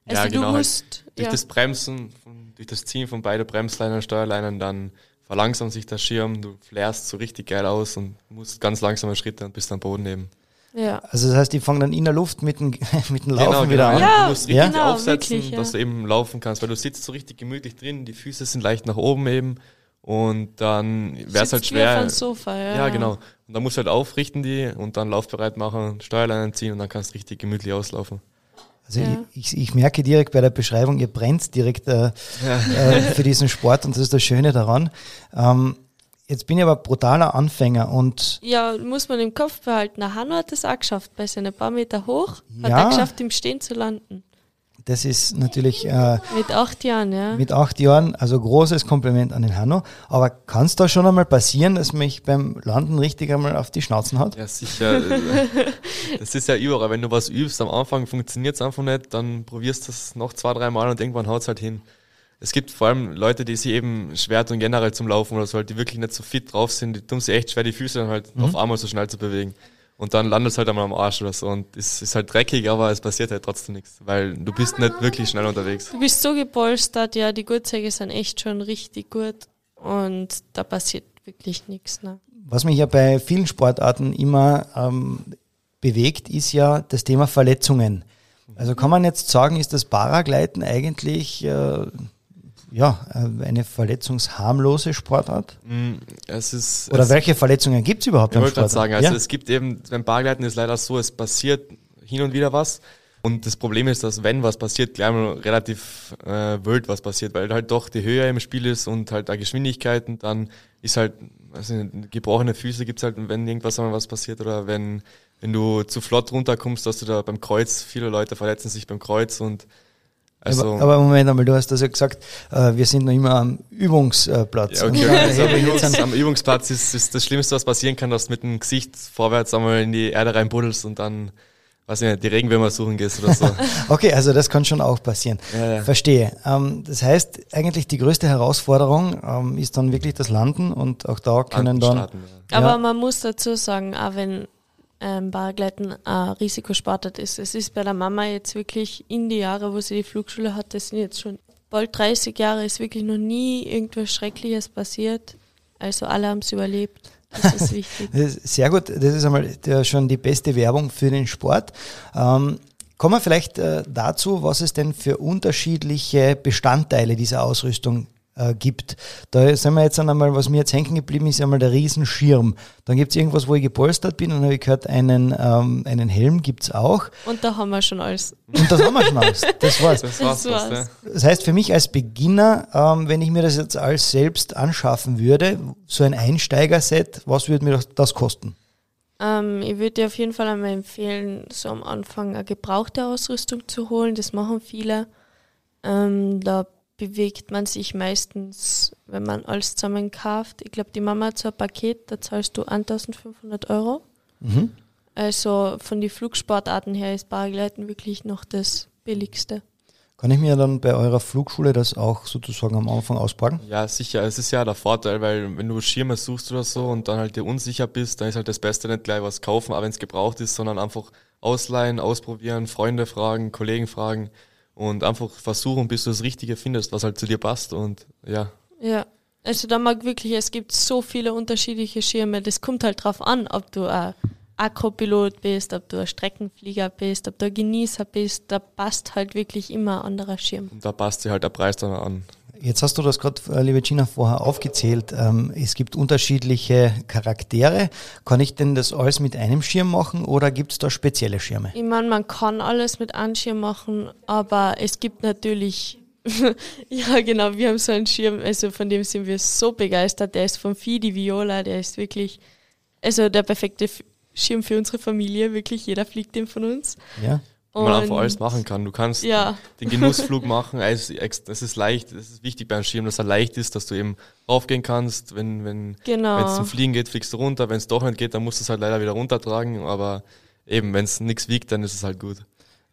Also ja, genau. Musst, durch ja. das Bremsen, durch das Ziehen von beiden Bremsleinen und Steuerleinen, dann verlangsamt sich der Schirm, du flärst so richtig geil aus und musst ganz langsame Schritte und bist am Boden eben. Ja. Also das heißt, die fangen dann in der Luft mit dem, [laughs] mit dem Laufen Genau, wieder genau. an. Ja, du musst richtig Ja? genau, aufsetzen, wirklich, ja. dass du eben laufen kannst, weil du sitzt so richtig gemütlich drin, die Füße sind leicht nach oben eben und dann wäre es halt schwer. auf Sofa, ja. Ja, genau. Und dann musst du halt aufrichten die und dann laufbereit machen, Steuerleinen ziehen und dann kannst du richtig gemütlich auslaufen. Also Ja. ich, ich, ich merke direkt bei der Beschreibung, ihr brennt direkt äh, äh, für diesen Sport und das ist das Schöne daran. Ähm, jetzt bin ich aber brutaler Anfänger und Ja, muss man im Kopf behalten. Der Hanno hat das auch geschafft, bei seinen paar Meter hoch, hat Ja. er geschafft, im Stehen zu landen. das ist natürlich äh, Mit acht Jahren, ja. mit acht Jahren, also großes Kompliment an den Hanno. Aber kann es da schon einmal passieren, dass mich beim Landen richtig einmal auf die Schnauzen hat? Ja, sicher. [laughs] das ist ja überall. Wenn du was übst, am Anfang funktioniert es einfach nicht, dann probierst du es noch zwei, drei Mal und irgendwann haut es halt hin. Es gibt vor allem Leute, die sich eben schwer tun, generell zum Laufen oder so, halt, die wirklich nicht so fit drauf sind, die tun sich echt schwer, die Füße dann halt auf einmal so schnell zu bewegen. Und dann landet es halt einmal am Arsch oder so. Und es ist halt dreckig, aber es passiert halt trotzdem nichts, weil du bist nicht wirklich schnell unterwegs. Du bist so gepolstert, ja, die Gurtzeige sind echt schon richtig gut und da passiert wirklich nichts. Ne? Was mich ja bei vielen Sportarten immer ähm, bewegt, ist ja das Thema Verletzungen. Also kann man jetzt sagen, ist das Paragleiten eigentlich äh, ja, äh, eine verletzungsharmlose Sportart? Mm, Es ist, Oder es, welche Verletzungen gibt es überhaupt Ich gerade Sport? sagen, also ja? es gibt eben, beim Bargleiten ist leider so, es passiert hin und wieder was. Und das Problem ist, dass wenn was passiert, gleich mal relativ äh, wild was passiert, weil halt doch die Höhe im Spiel ist und halt da Geschwindigkeiten, dann ist halt, also gebrochene Füße gibt's halt, wenn irgendwas einmal was passiert oder wenn, wenn du zu flott runterkommst, dass du da beim Kreuz, viele Leute verletzen sich beim Kreuz und also aber, aber Moment einmal, du hast das ja gesagt, äh, wir sind noch immer am Übungsplatz. Ja, okay, Also [laughs] am, Übungs-, am Übungsplatz ist, ist das Schlimmste, was passieren kann, dass du mit dem Gesicht vorwärts einmal in die Erde reinbuddelst und dann, weiß ich nicht, die Regenwürmer suchen gehst oder so. [laughs] Okay, also das kann schon auch passieren. Ja, ja. Verstehe. Ähm, das heißt, eigentlich die größte Herausforderung ähm, ist dann wirklich das Landen und auch da können dann. Starten, ja. Aber Ja. man muss dazu sagen, auch wenn ähm, Bargleiten ein Risikosportart ist, es ist bei der Mama jetzt wirklich in die Jahre, wo sie die Flugschule hat, das sind jetzt schon bald 30 Jahre, ist wirklich noch nie irgendwas Schreckliches passiert. Also alle haben es überlebt. Das ist [laughs] wichtig. Das ist sehr gut, das ist einmal der, schon die beste Werbung für den Sport. Ähm, kommen wir vielleicht äh, dazu, was es denn für unterschiedliche Bestandteile dieser Ausrüstung äh, gibt. Da sind wir jetzt einmal, was mir jetzt hängen geblieben ist, einmal der Riesenschirm. Dann gibt es irgendwas, wo ich gepolstert bin, und habe ich gehört, einen, ähm, einen Helm gibt es auch. Und da haben wir schon alles. Und das haben wir schon aus. Das war's. Das war's Das war's. ja. Das heißt, für mich als Beginner, ähm, wenn ich mir das jetzt alles selbst anschaffen würde, so ein Einsteigerset, was würde mir das, das kosten? Ähm, ich würde dir auf jeden Fall einmal empfehlen, so am Anfang eine gebrauchte Ausrüstung zu holen. Das machen viele. Ähm, da bewegt man sich meistens, wenn man alles zusammen kauft. Ich glaube, die Mama hat so ein Paket, da zahlst du 1500 Euro. Mhm. Also von den Flugsportarten her ist Paragleiten wirklich noch das billigste. Kann ich mir dann bei eurer Flugschule das auch sozusagen am Anfang auspacken? Ja, sicher. Es ist ja der Vorteil, weil wenn du Schirme suchst oder so und dann halt dir unsicher bist, dann ist halt das Beste nicht gleich was kaufen, auch wenn es gebraucht ist, sondern einfach ausleihen, ausprobieren, Freunde fragen, Kollegen fragen und einfach versuchen, bis du das Richtige findest, was halt zu dir passt und ja. Ja, also da mag wirklich, es gibt so viele unterschiedliche Schirme. Das kommt halt drauf an, ob du ein Akropilot bist, ob du ein Streckenflieger bist, ob du ein Genießer bist. Da passt halt wirklich immer ein anderer Schirm. Und da passt dir halt der Preis dann an. Jetzt hast du das gerade, äh, liebe Gina, vorher aufgezählt. Ähm, es gibt unterschiedliche Charaktere. Kann ich denn das alles mit einem Schirm machen oder gibt es da spezielle Schirme? Ich meine, man kann alles mit einem Schirm machen, aber es gibt natürlich, [laughs] ja genau, wir haben so einen Schirm, also von dem sind wir so begeistert. Der ist von Fidi Viola, der ist wirklich, also der perfekte Schirm für unsere Familie, wirklich jeder fliegt den von uns. Ja? Wo man einfach Und- alles machen kann. Du kannst Ja. den Genussflug machen, es ist, leicht, es ist wichtig beim Schirm, dass er leicht ist, dass du eben raufgehen kannst. Wenn wenn Genau. wenn es zum Fliegen geht, fliegst du runter. Wenn es doch nicht geht, dann musst du es halt leider wieder runtertragen. Aber eben, wenn es nichts wiegt, dann ist es halt gut.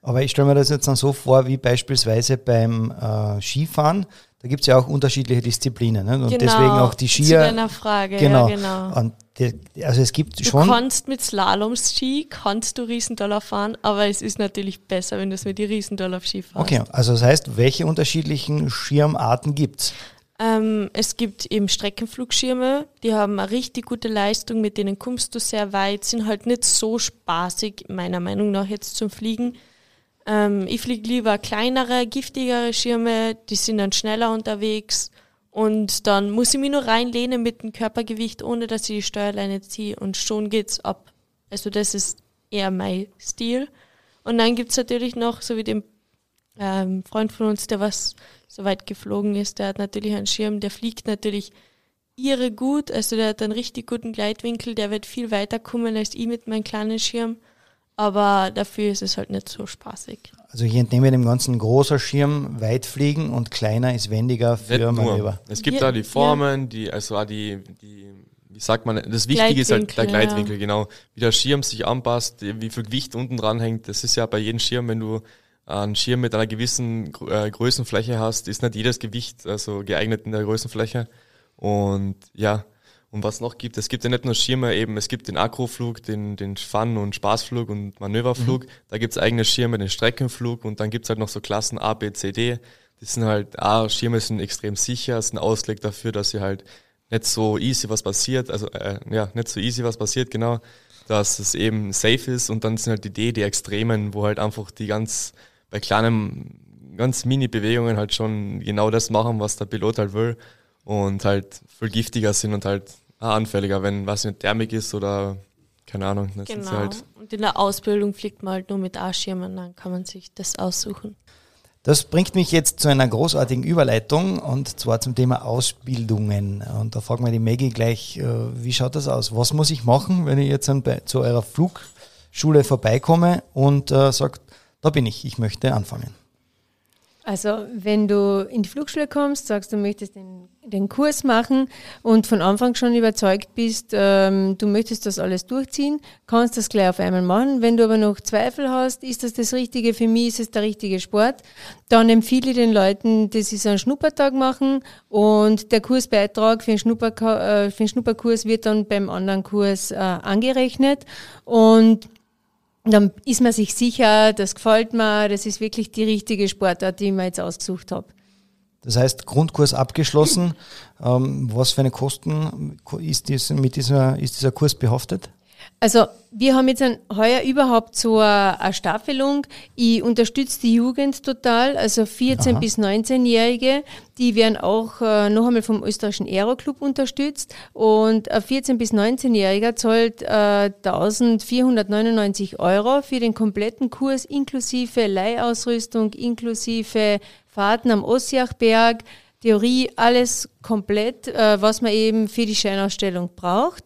Aber ich stelle mir das jetzt dann so vor, wie beispielsweise beim äh, Skifahren. Da gibt es ja auch unterschiedliche Disziplinen. Ne? Und genau, deswegen auch die Zu Skier. deiner Frage, Genau. ja genau. Und die, also es gibt Du schon. kannst mit Slalom-Ski, kannst du Riesendoller fahren, aber es ist natürlich besser, wenn du es mit die Riesendoller-Ski fährst. Okay, also das heißt, welche unterschiedlichen Schirmarten gibt es? Ähm, es gibt eben Streckenflugschirme, die haben eine richtig gute Leistung, mit denen kommst du sehr weit, sind halt nicht so spaßig, meiner Meinung nach jetzt zum Fliegen. Ähm, ich fliege lieber kleinere, giftigere Schirme, die sind dann schneller unterwegs und dann muss ich mich nur reinlehnen mit dem Körpergewicht, ohne dass ich die Steuerleine ziehe und schon geht's ab. Also das ist eher mein Stil. Und dann gibt's natürlich noch, so wie den ähm, Freund von uns, der was so weit geflogen ist, der hat natürlich einen Schirm, der fliegt natürlich irre gut, also der hat einen richtig guten Gleitwinkel, der wird viel weiter kommen als ich mit meinem kleinen Schirm, aber dafür ist es halt nicht so spaßig. Also ich entnehme dem ganzen großer Schirm weit fliegen und kleiner ist wendiger für Manöver. Es gibt ja, da die Formen, ja. die, also auch die, die, wie sagt man, das Wichtige ist halt der Gleitwinkel, ja. genau. Wie der Schirm sich anpasst, wie viel Gewicht unten dran hängt, das ist ja bei jedem Schirm, wenn du einen Schirm mit einer gewissen äh, Größenfläche hast, ist nicht jedes Gewicht also geeignet in der Größenfläche. Und ja, und was noch gibt, es gibt ja nicht nur Schirme eben, es gibt den Akroflug, den, den Fun- und Spaßflug und Manöverflug, mhm. da gibt's eigene Schirme, den Streckenflug und dann gibt's halt noch so Klassen A, B, C, D. Die sind halt, A, Schirme sind extrem sicher, sind ausgelegt dafür, dass sie halt nicht so easy was passiert, also äh, ja, nicht so easy was passiert, genau, dass es eben safe ist und dann sind halt die D, die Extremen, wo halt einfach die ganz bei kleinen, ganz Mini-Bewegungen halt schon genau das machen, was der Pilot halt will und halt viel giftiger sind und halt anfälliger, wenn was nicht Thermik ist oder keine Ahnung. genau. Halt und in der Ausbildung fliegt man halt nur mit A-Schirmen, dann kann man sich das aussuchen. Das bringt mich jetzt zu einer großartigen Überleitung und zwar zum Thema Ausbildungen. Und da fragt man die Maggie gleich, äh, wie schaut das aus? Was muss ich machen, wenn ich jetzt zu eurer Flugschule vorbeikomme und äh, sage, da bin ich, ich möchte anfangen. Also wenn du in die Flugschule kommst, sagst du möchtest den, den Kurs machen und von Anfang schon überzeugt bist, ähm, du möchtest das alles durchziehen, kannst das gleich auf einmal machen. Wenn du aber noch Zweifel hast, ist das das Richtige für mich, ist es der richtige Sport, dann empfehle ich den Leuten, dass sie so einen Schnuppertag machen und der Kursbeitrag für den, Schnupper, äh, für den Schnupperkurs wird dann beim anderen Kurs äh, angerechnet und dann ist man sich sicher, das gefällt mir, das ist wirklich die richtige Sportart, die ich mir jetzt ausgesucht habe. Das heißt, Grundkurs abgeschlossen. Ähm, was für eine Kosten ist, mit dieser, ist dieser Kurs behaftet? Also wir haben jetzt ein, heuer überhaupt so eine, eine Staffelung. Ich unterstütze die Jugend total, also 14 Aha. bis 19-Jährige, die werden auch äh, noch einmal vom österreichischen Aeroclub unterstützt. Und ein 14 bis 19-Jähriger zahlt äh, 1499 Euro für den kompletten Kurs inklusive Leihausrüstung, inklusive Fahrten am Ossiachberg, Theorie, alles komplett, äh, was man eben für die Scheinausstellung braucht.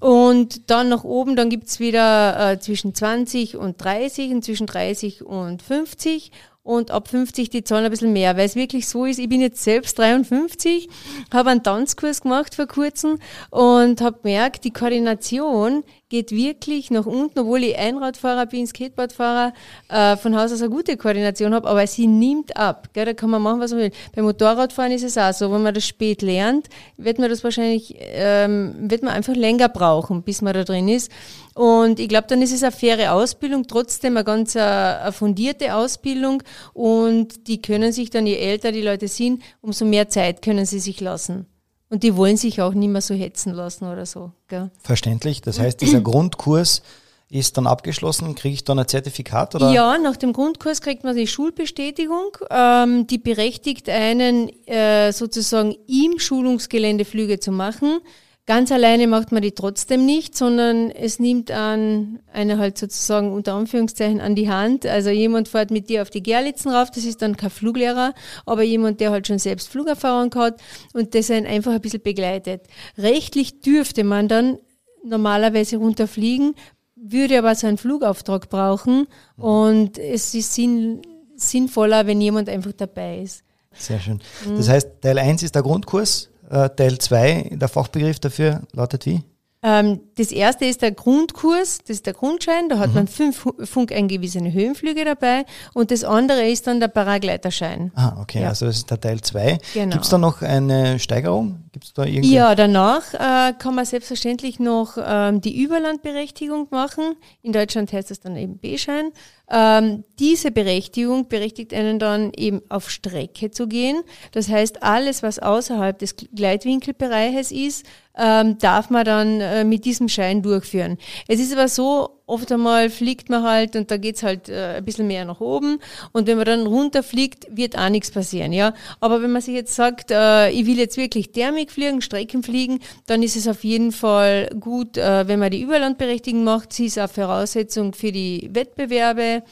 Und dann nach oben, dann gibt's wieder äh, zwischen 20 und 30 und zwischen 30 und 50 und ab 50 die zahlen ein bisschen mehr, weil es wirklich so ist, ich bin jetzt selbst 53, habe einen Tanzkurs gemacht vor kurzem und habe gemerkt, die Koordination geht wirklich nach unten, obwohl ich Einradfahrer bin, Skateboardfahrer, äh, von Haus aus eine gute Koordination habe, aber sie nimmt ab. Gell? Da kann man machen, was man will. Beim Motorradfahren ist es auch so, wenn man das spät lernt, wird man das wahrscheinlich, ähm, wird man einfach länger brauchen, bis man da drin ist. Und ich glaube, dann ist es eine faire Ausbildung, trotzdem eine ganz äh, eine fundierte Ausbildung und die können sich dann, je älter die Leute sind, umso mehr Zeit können sie sich lassen. Und die wollen sich auch nicht mehr so hetzen lassen oder so. Gell? Verständlich. Das heißt, dieser [clears throat] Grundkurs ist dann abgeschlossen. Kriege ich dann ein Zertifikat? Oder? Ja, nach dem Grundkurs kriegt man die Schulbestätigung. Ähm, die berechtigt einen äh, sozusagen im Schulungsgelände Flüge zu machen. Ganz alleine macht man die trotzdem nicht, sondern es nimmt an eine halt sozusagen unter Anführungszeichen an die Hand. Also jemand fährt mit dir auf die Gerlitzen rauf, das ist dann kein Fluglehrer, aber jemand, der halt schon selbst Flugerfahrung hat und das einen einfach ein bisschen begleitet. Rechtlich dürfte man dann normalerweise runterfliegen, würde aber seinen Flugauftrag brauchen und es ist sinn, sinnvoller, wenn jemand einfach dabei ist. Sehr schön. Das heißt, Teil 1 ist der Grundkurs, Teil 2, der Fachbegriff dafür lautet wie? Ähm, das erste ist der Grundkurs, das ist der Grundschein, da hat mhm. man fünf funkeingewiesene Höhenflüge dabei und das andere ist dann der Paragleiterschein. Ah, okay, ja. also das ist der Teil 2. Genau. Gibt es da noch eine Steigerung? Gibt's da irgendwie? Ja, danach äh, kann man selbstverständlich noch ähm, die Überlandberechtigung machen. In Deutschland heißt das dann eben B-Schein. Ähm, diese Berechtigung berechtigt einen dann eben auf Strecke zu gehen. Das heißt, alles, was außerhalb des Gleitwinkelbereiches ist, ähm, darf man dann äh, mit diesem Schein durchführen. Es ist aber so, oft einmal fliegt man halt und da geht's halt äh, ein bisschen mehr nach oben und wenn man dann runterfliegt, wird auch nichts passieren. ja. Aber wenn man sich jetzt sagt, äh, ich will jetzt wirklich Thermik fliegen, Strecken fliegen, dann ist es auf jeden Fall gut, äh, wenn man die Überlandberechtigung macht. Sie ist auch Voraussetzung für die Wettbewerbe.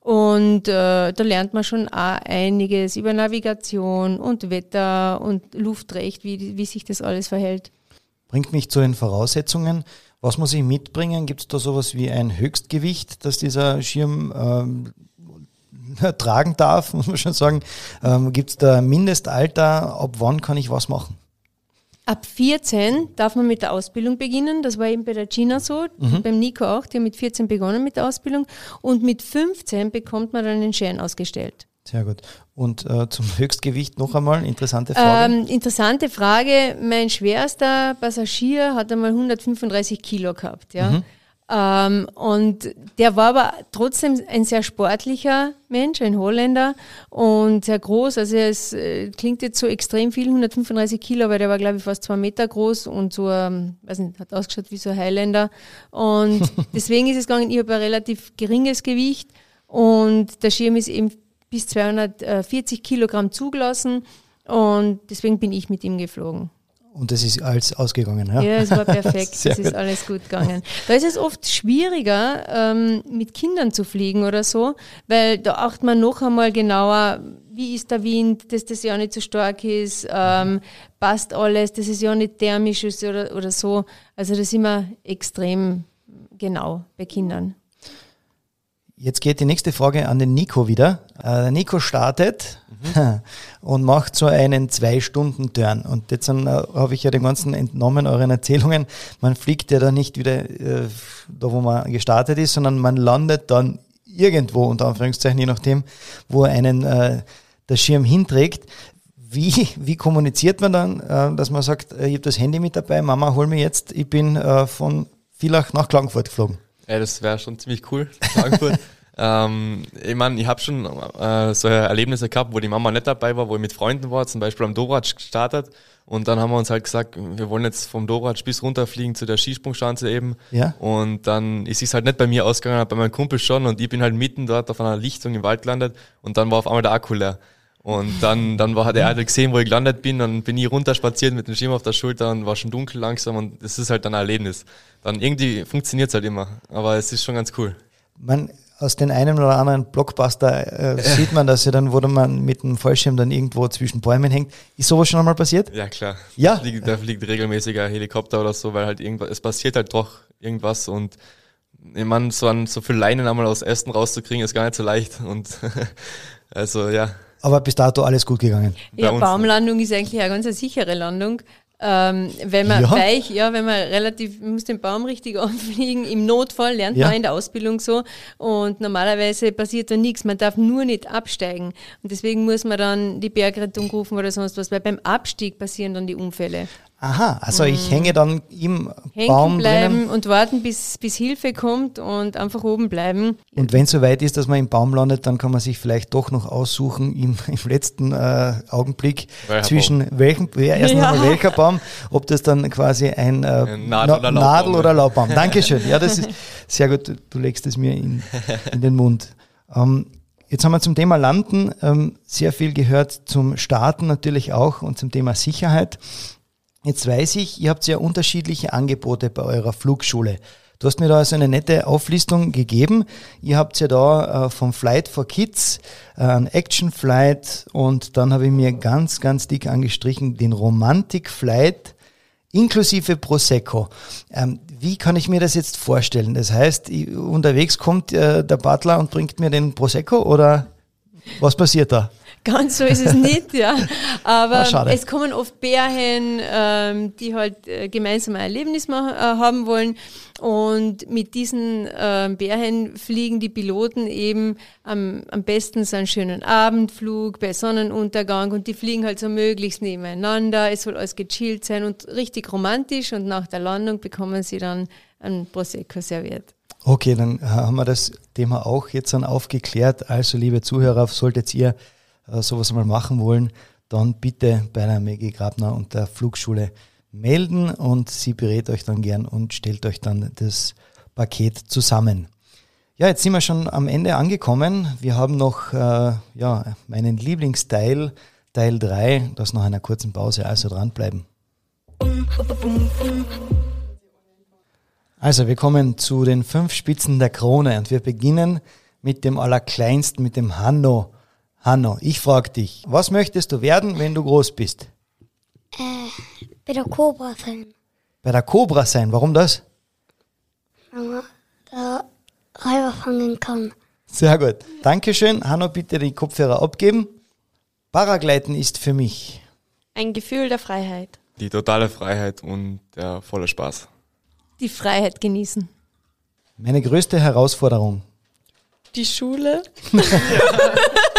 Und äh, da lernt man schon auch einiges über Navigation und Wetter und Luftrecht, wie, wie sich das alles verhält. Bringt mich zu den Voraussetzungen. Was muss ich mitbringen? Gibt es da sowas wie ein Höchstgewicht, das dieser Schirm ähm, [laughs] tragen darf, muss man schon sagen? Ähm, Gibt es da ein Mindestalter? Ab wann kann ich was machen? Ab 14 darf man mit der Ausbildung beginnen. Das war eben bei der Gina so, mhm. beim Nico auch. Die haben mit 14 begonnen mit der Ausbildung. Und mit 15 bekommt man dann einen Schein ausgestellt. Sehr gut. Und äh, zum [laughs] Höchstgewicht noch einmal, interessante Frage. Ähm, interessante Frage. Mein schwerster Passagier hat einmal 135 Kilo gehabt. Ja. Mhm. Ähm, und der war aber trotzdem ein sehr sportlicher Mensch, ein Holländer und sehr groß. Also es äh, klingt jetzt so extrem viel, 135 Kilo, aber der war glaube ich fast zwei Meter groß und so, ähm, weiß nicht, hat ausgeschaut wie so ein Highlander. Und [laughs] deswegen ist es gegangen, ich habe ein relativ geringes Gewicht und der Schirm ist eben bis 240 Kilogramm zugelassen und deswegen bin ich mit ihm geflogen. Und das ist alles ausgegangen, ja? Ja, es war perfekt, [laughs] es ist alles gut gegangen. Da ist es oft schwieriger, ähm, mit Kindern zu fliegen oder so, weil da achtet man noch einmal genauer, wie ist der Wind, dass das ja nicht so stark ist, ähm, passt alles, dass es ja nicht thermisch ist oder, oder so. Also das ist immer extrem genau bei Kindern. Jetzt geht die nächste Frage an den Nico wieder. Äh, Nico startet mhm. [laughs] und macht so einen Zwei-Stunden-Turn. Und jetzt äh, habe ich ja den ganzen entnommen, euren Erzählungen. Man fliegt ja da nicht wieder äh, da, wo man gestartet ist, sondern man landet dann irgendwo, unter Anführungszeichen, je nachdem, wo einen äh, der Schirm hinträgt. Wie, wie kommuniziert man dann, äh, dass man sagt, äh, ich habe das Handy mit dabei, Mama, hol mir jetzt, ich bin von Villach nach Klagenfurt geflogen? Ja, das wäre schon ziemlich cool, Frankfurt. [laughs] ähm, ich meine, ich habe schon äh, so Erlebnisse gehabt, wo die Mama nicht dabei war, wo ich mit Freunden war, zum Beispiel am Doratsch gestartet. Und dann haben wir uns halt gesagt, wir wollen jetzt vom Doratsch bis runterfliegen zu der Skisprungschanze eben. Ja. Und dann ist es halt nicht bei mir ausgegangen, bei meinem Kumpel schon. Und ich bin halt mitten dort auf einer Lichtung im Wald gelandet. Und dann war auf einmal der Akku leer. Und dann, dann war, hat er halt gesehen, wo ich gelandet bin, dann bin ich runterspaziert mit dem Schirm auf der Schulter und war schon dunkel langsam und das ist halt dann ein Erlebnis. Dann irgendwie funktioniert es halt immer, aber es ist schon ganz cool. Man, aus den einen oder anderen Blockbuster äh, [laughs] sieht man das ja dann, wo man mit dem Fallschirm dann irgendwo zwischen Bäumen hängt. Ist sowas schon einmal passiert? Ja, klar. Ja. Da fliegt, da fliegt regelmäßig ein Helikopter oder so, weil halt irgendwas, es passiert halt doch irgendwas und ich meine, so, an, so viel Leinen einmal aus Ästen rauszukriegen, ist gar nicht so leicht und [laughs] also ja. Aber bis dato alles gut gegangen. Ja, Baumlandung ist eigentlich eine ganz sichere Landung. Ähm, wenn man ja. weich, ja, wenn man relativ, man muss den Baum richtig [laughs] anfliegen, im Notfall lernt ja. man in der Ausbildung so und normalerweise passiert da nichts, man darf nur nicht absteigen und deswegen muss man dann die Bergrettung rufen oder sonst was, weil beim Abstieg passieren dann die Unfälle. Aha, also ich mhm. hänge dann im Hängen Baum bleiben drinnen. und warten, bis, bis Hilfe kommt und einfach oben bleiben. Und wenn es soweit ist, dass man im Baum landet, dann kann man sich vielleicht doch noch aussuchen im, [laughs] im letzten äh, Augenblick Welcher zwischen Baum? welchem, ja, erst ja. mal welcher Baum, ob das dann quasi ein, äh, Nadel, oder, Nadel oder Laubbaum. [laughs] Dankeschön. Ja, das ist sehr gut. Du legst es mir in, in den Mund. Ähm, Jetzt haben wir zum Thema Landen ähm, sehr viel gehört, zum Starten natürlich auch und zum Thema Sicherheit. Jetzt weiß ich, ihr habt ja unterschiedliche Angebote bei eurer Flugschule. Du hast mir da also eine nette Auflistung gegeben. Ihr habt ja da äh, vom Flight for Kids äh, ein Action Flight und dann habe ich mir ganz, ganz dick angestrichen den Romantic Flight inklusive Prosecco. Ähm, wie kann ich mir das jetzt vorstellen? Das heißt, unterwegs kommt äh, der Butler und bringt mir den Prosecco oder was passiert da? Ganz so ist es nicht, ja. Aber ah, es kommen oft Bärchen, ähm, die halt äh, gemeinsam ein Erlebnis machen, äh, haben wollen. Und mit diesen äh, Bärchen fliegen die Piloten eben am, am besten so einen schönen Abendflug bei Sonnenuntergang und die fliegen halt so möglichst nebeneinander. Es soll alles gechillt sein und richtig romantisch und nach der Landung bekommen sie dann ein Prosecco serviert. Okay, dann haben wir das Thema auch jetzt dann aufgeklärt. Also, liebe Zuhörer, solltet ihr äh, sowas mal machen wollen, dann bitte bei der Maggie Grabner und der Flugschule melden und sie berät euch dann gern und stellt euch dann das Paket zusammen. Ja, jetzt sind wir schon am Ende angekommen. Wir haben noch äh, ja, meinen Lieblingsteil, Teil 3, das nach einer kurzen Pause, also dranbleiben. Also wir kommen zu den fünf Spitzen der Krone und wir beginnen mit dem Allerkleinsten, mit dem Hanno. Hanno, ich frage dich, was möchtest du werden, wenn du groß bist? Äh, bei der Cobra sein. Bei der Cobra sein, warum das? Wenn man da Räuber fangen kann. Sehr gut. Dankeschön. Hanno, bitte die Kopfhörer abgeben. Paragleiten ist für mich. Ein Gefühl der Freiheit. Die totale Freiheit und der volle Spaß. Die Freiheit genießen. Meine größte Herausforderung. Die Schule. [laughs]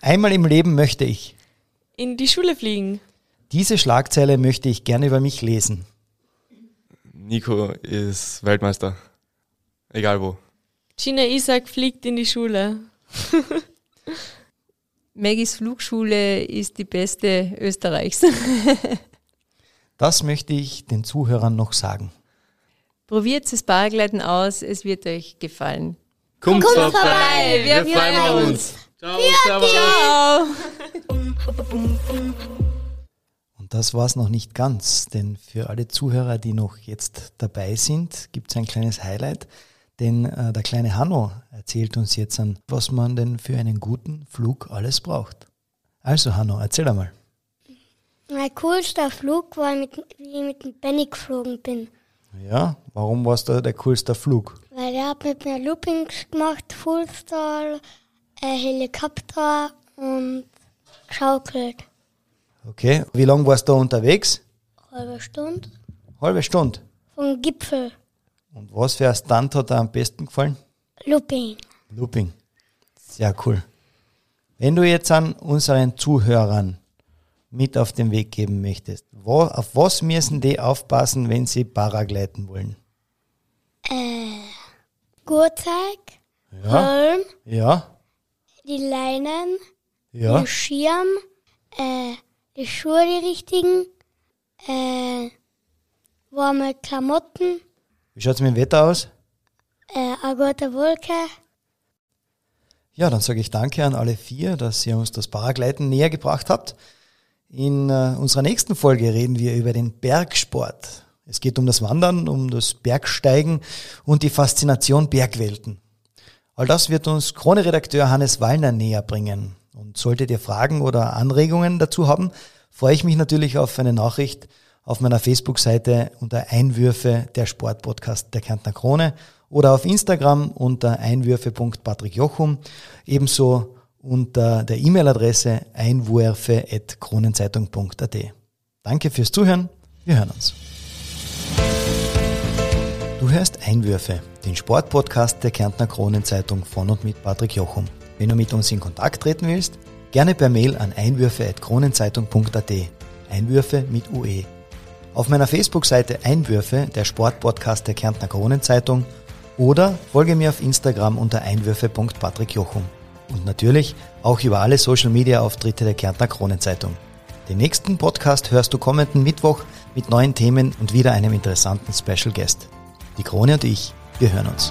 Einmal im Leben möchte ich. In die Schule fliegen. Diese Schlagzeile möchte ich gerne über mich lesen. Nico ist Weltmeister. Egal wo. Gina Isaac fliegt in die Schule. [laughs] Maggies Flugschule ist die beste Österreichs. [laughs] Das möchte ich den Zuhörern noch sagen. Probiert das Paragleiten aus, es wird euch gefallen. Kommt, Kommt vorbei, wir freuen uns. Ciao, servus. Ciao! Und das war's noch nicht ganz, denn für alle Zuhörer, die noch jetzt dabei sind, gibt's ein kleines Highlight. Denn äh, der kleine Hanno erzählt uns jetzt an, was man denn für einen guten Flug alles braucht. Also Hanno, erzähl einmal. Mein coolster Flug war, mit, wie ich mit dem Benny geflogen bin. Ja, warum war's da der coolste Flug? Weil er hat mit mir Loopings gemacht, Fullstall, Helikopter und geschaukelt. Okay, wie lange warst du unterwegs? Halbe Stunde. Halbe Stunde. Vom Gipfel. Und was für ein Stunt hat dir am besten gefallen? Looping. Looping. Sehr cool. Wenn du jetzt an unseren Zuhörern mit auf den Weg geben möchtest, wo, auf was müssen die aufpassen, wenn sie Paragleiten wollen? Äh, Gurteig, Ja, Helm, ja, die Leinen, ja. den Schirm, äh, die Schuhe, die richtigen, äh, warme Klamotten, Wie schaut's mit dem Wetter aus? äh, eine gute Wolke. Ja, dann sage ich danke an alle vier, dass ihr uns das Paragleiten näher gebracht habt. In äh, unserer nächsten Folge reden wir über den Bergsport. Es geht um das Wandern, um das Bergsteigen und die Faszination Bergwelten. All das wird uns Krone-Redakteur Hannes Wallner näher bringen. Und solltet ihr Fragen oder Anregungen dazu haben, freue ich mich natürlich auf eine Nachricht auf meiner Facebook-Seite unter Einwürfe der Sportpodcast der Kärntner Krone oder auf Instagram unter einwürfe.patrickjochum, ebenso unter der E-Mail-Adresse einwürfe.kronenzeitung.at. Danke fürs Zuhören, wir hören uns. Du hörst Einwürfe, den Sportpodcast der Kärntner Kronenzeitung von und mit Patrick Jochum. Wenn du mit uns in Kontakt treten willst, gerne per Mail an einwürfe.kronenzeitung.at. Einwürfe mit UE. Auf meiner Facebook-Seite Einwürfe, der Sportpodcast der Kärntner Kronenzeitung oder folge mir auf Instagram unter einwürfe.patrickjochum. Und natürlich auch über alle Social-Media-Auftritte der Kärntner Kronenzeitung. Den nächsten Podcast hörst du kommenden Mittwoch mit neuen Themen und wieder einem interessanten Special Guest. Die Krone und ich, wir hören uns.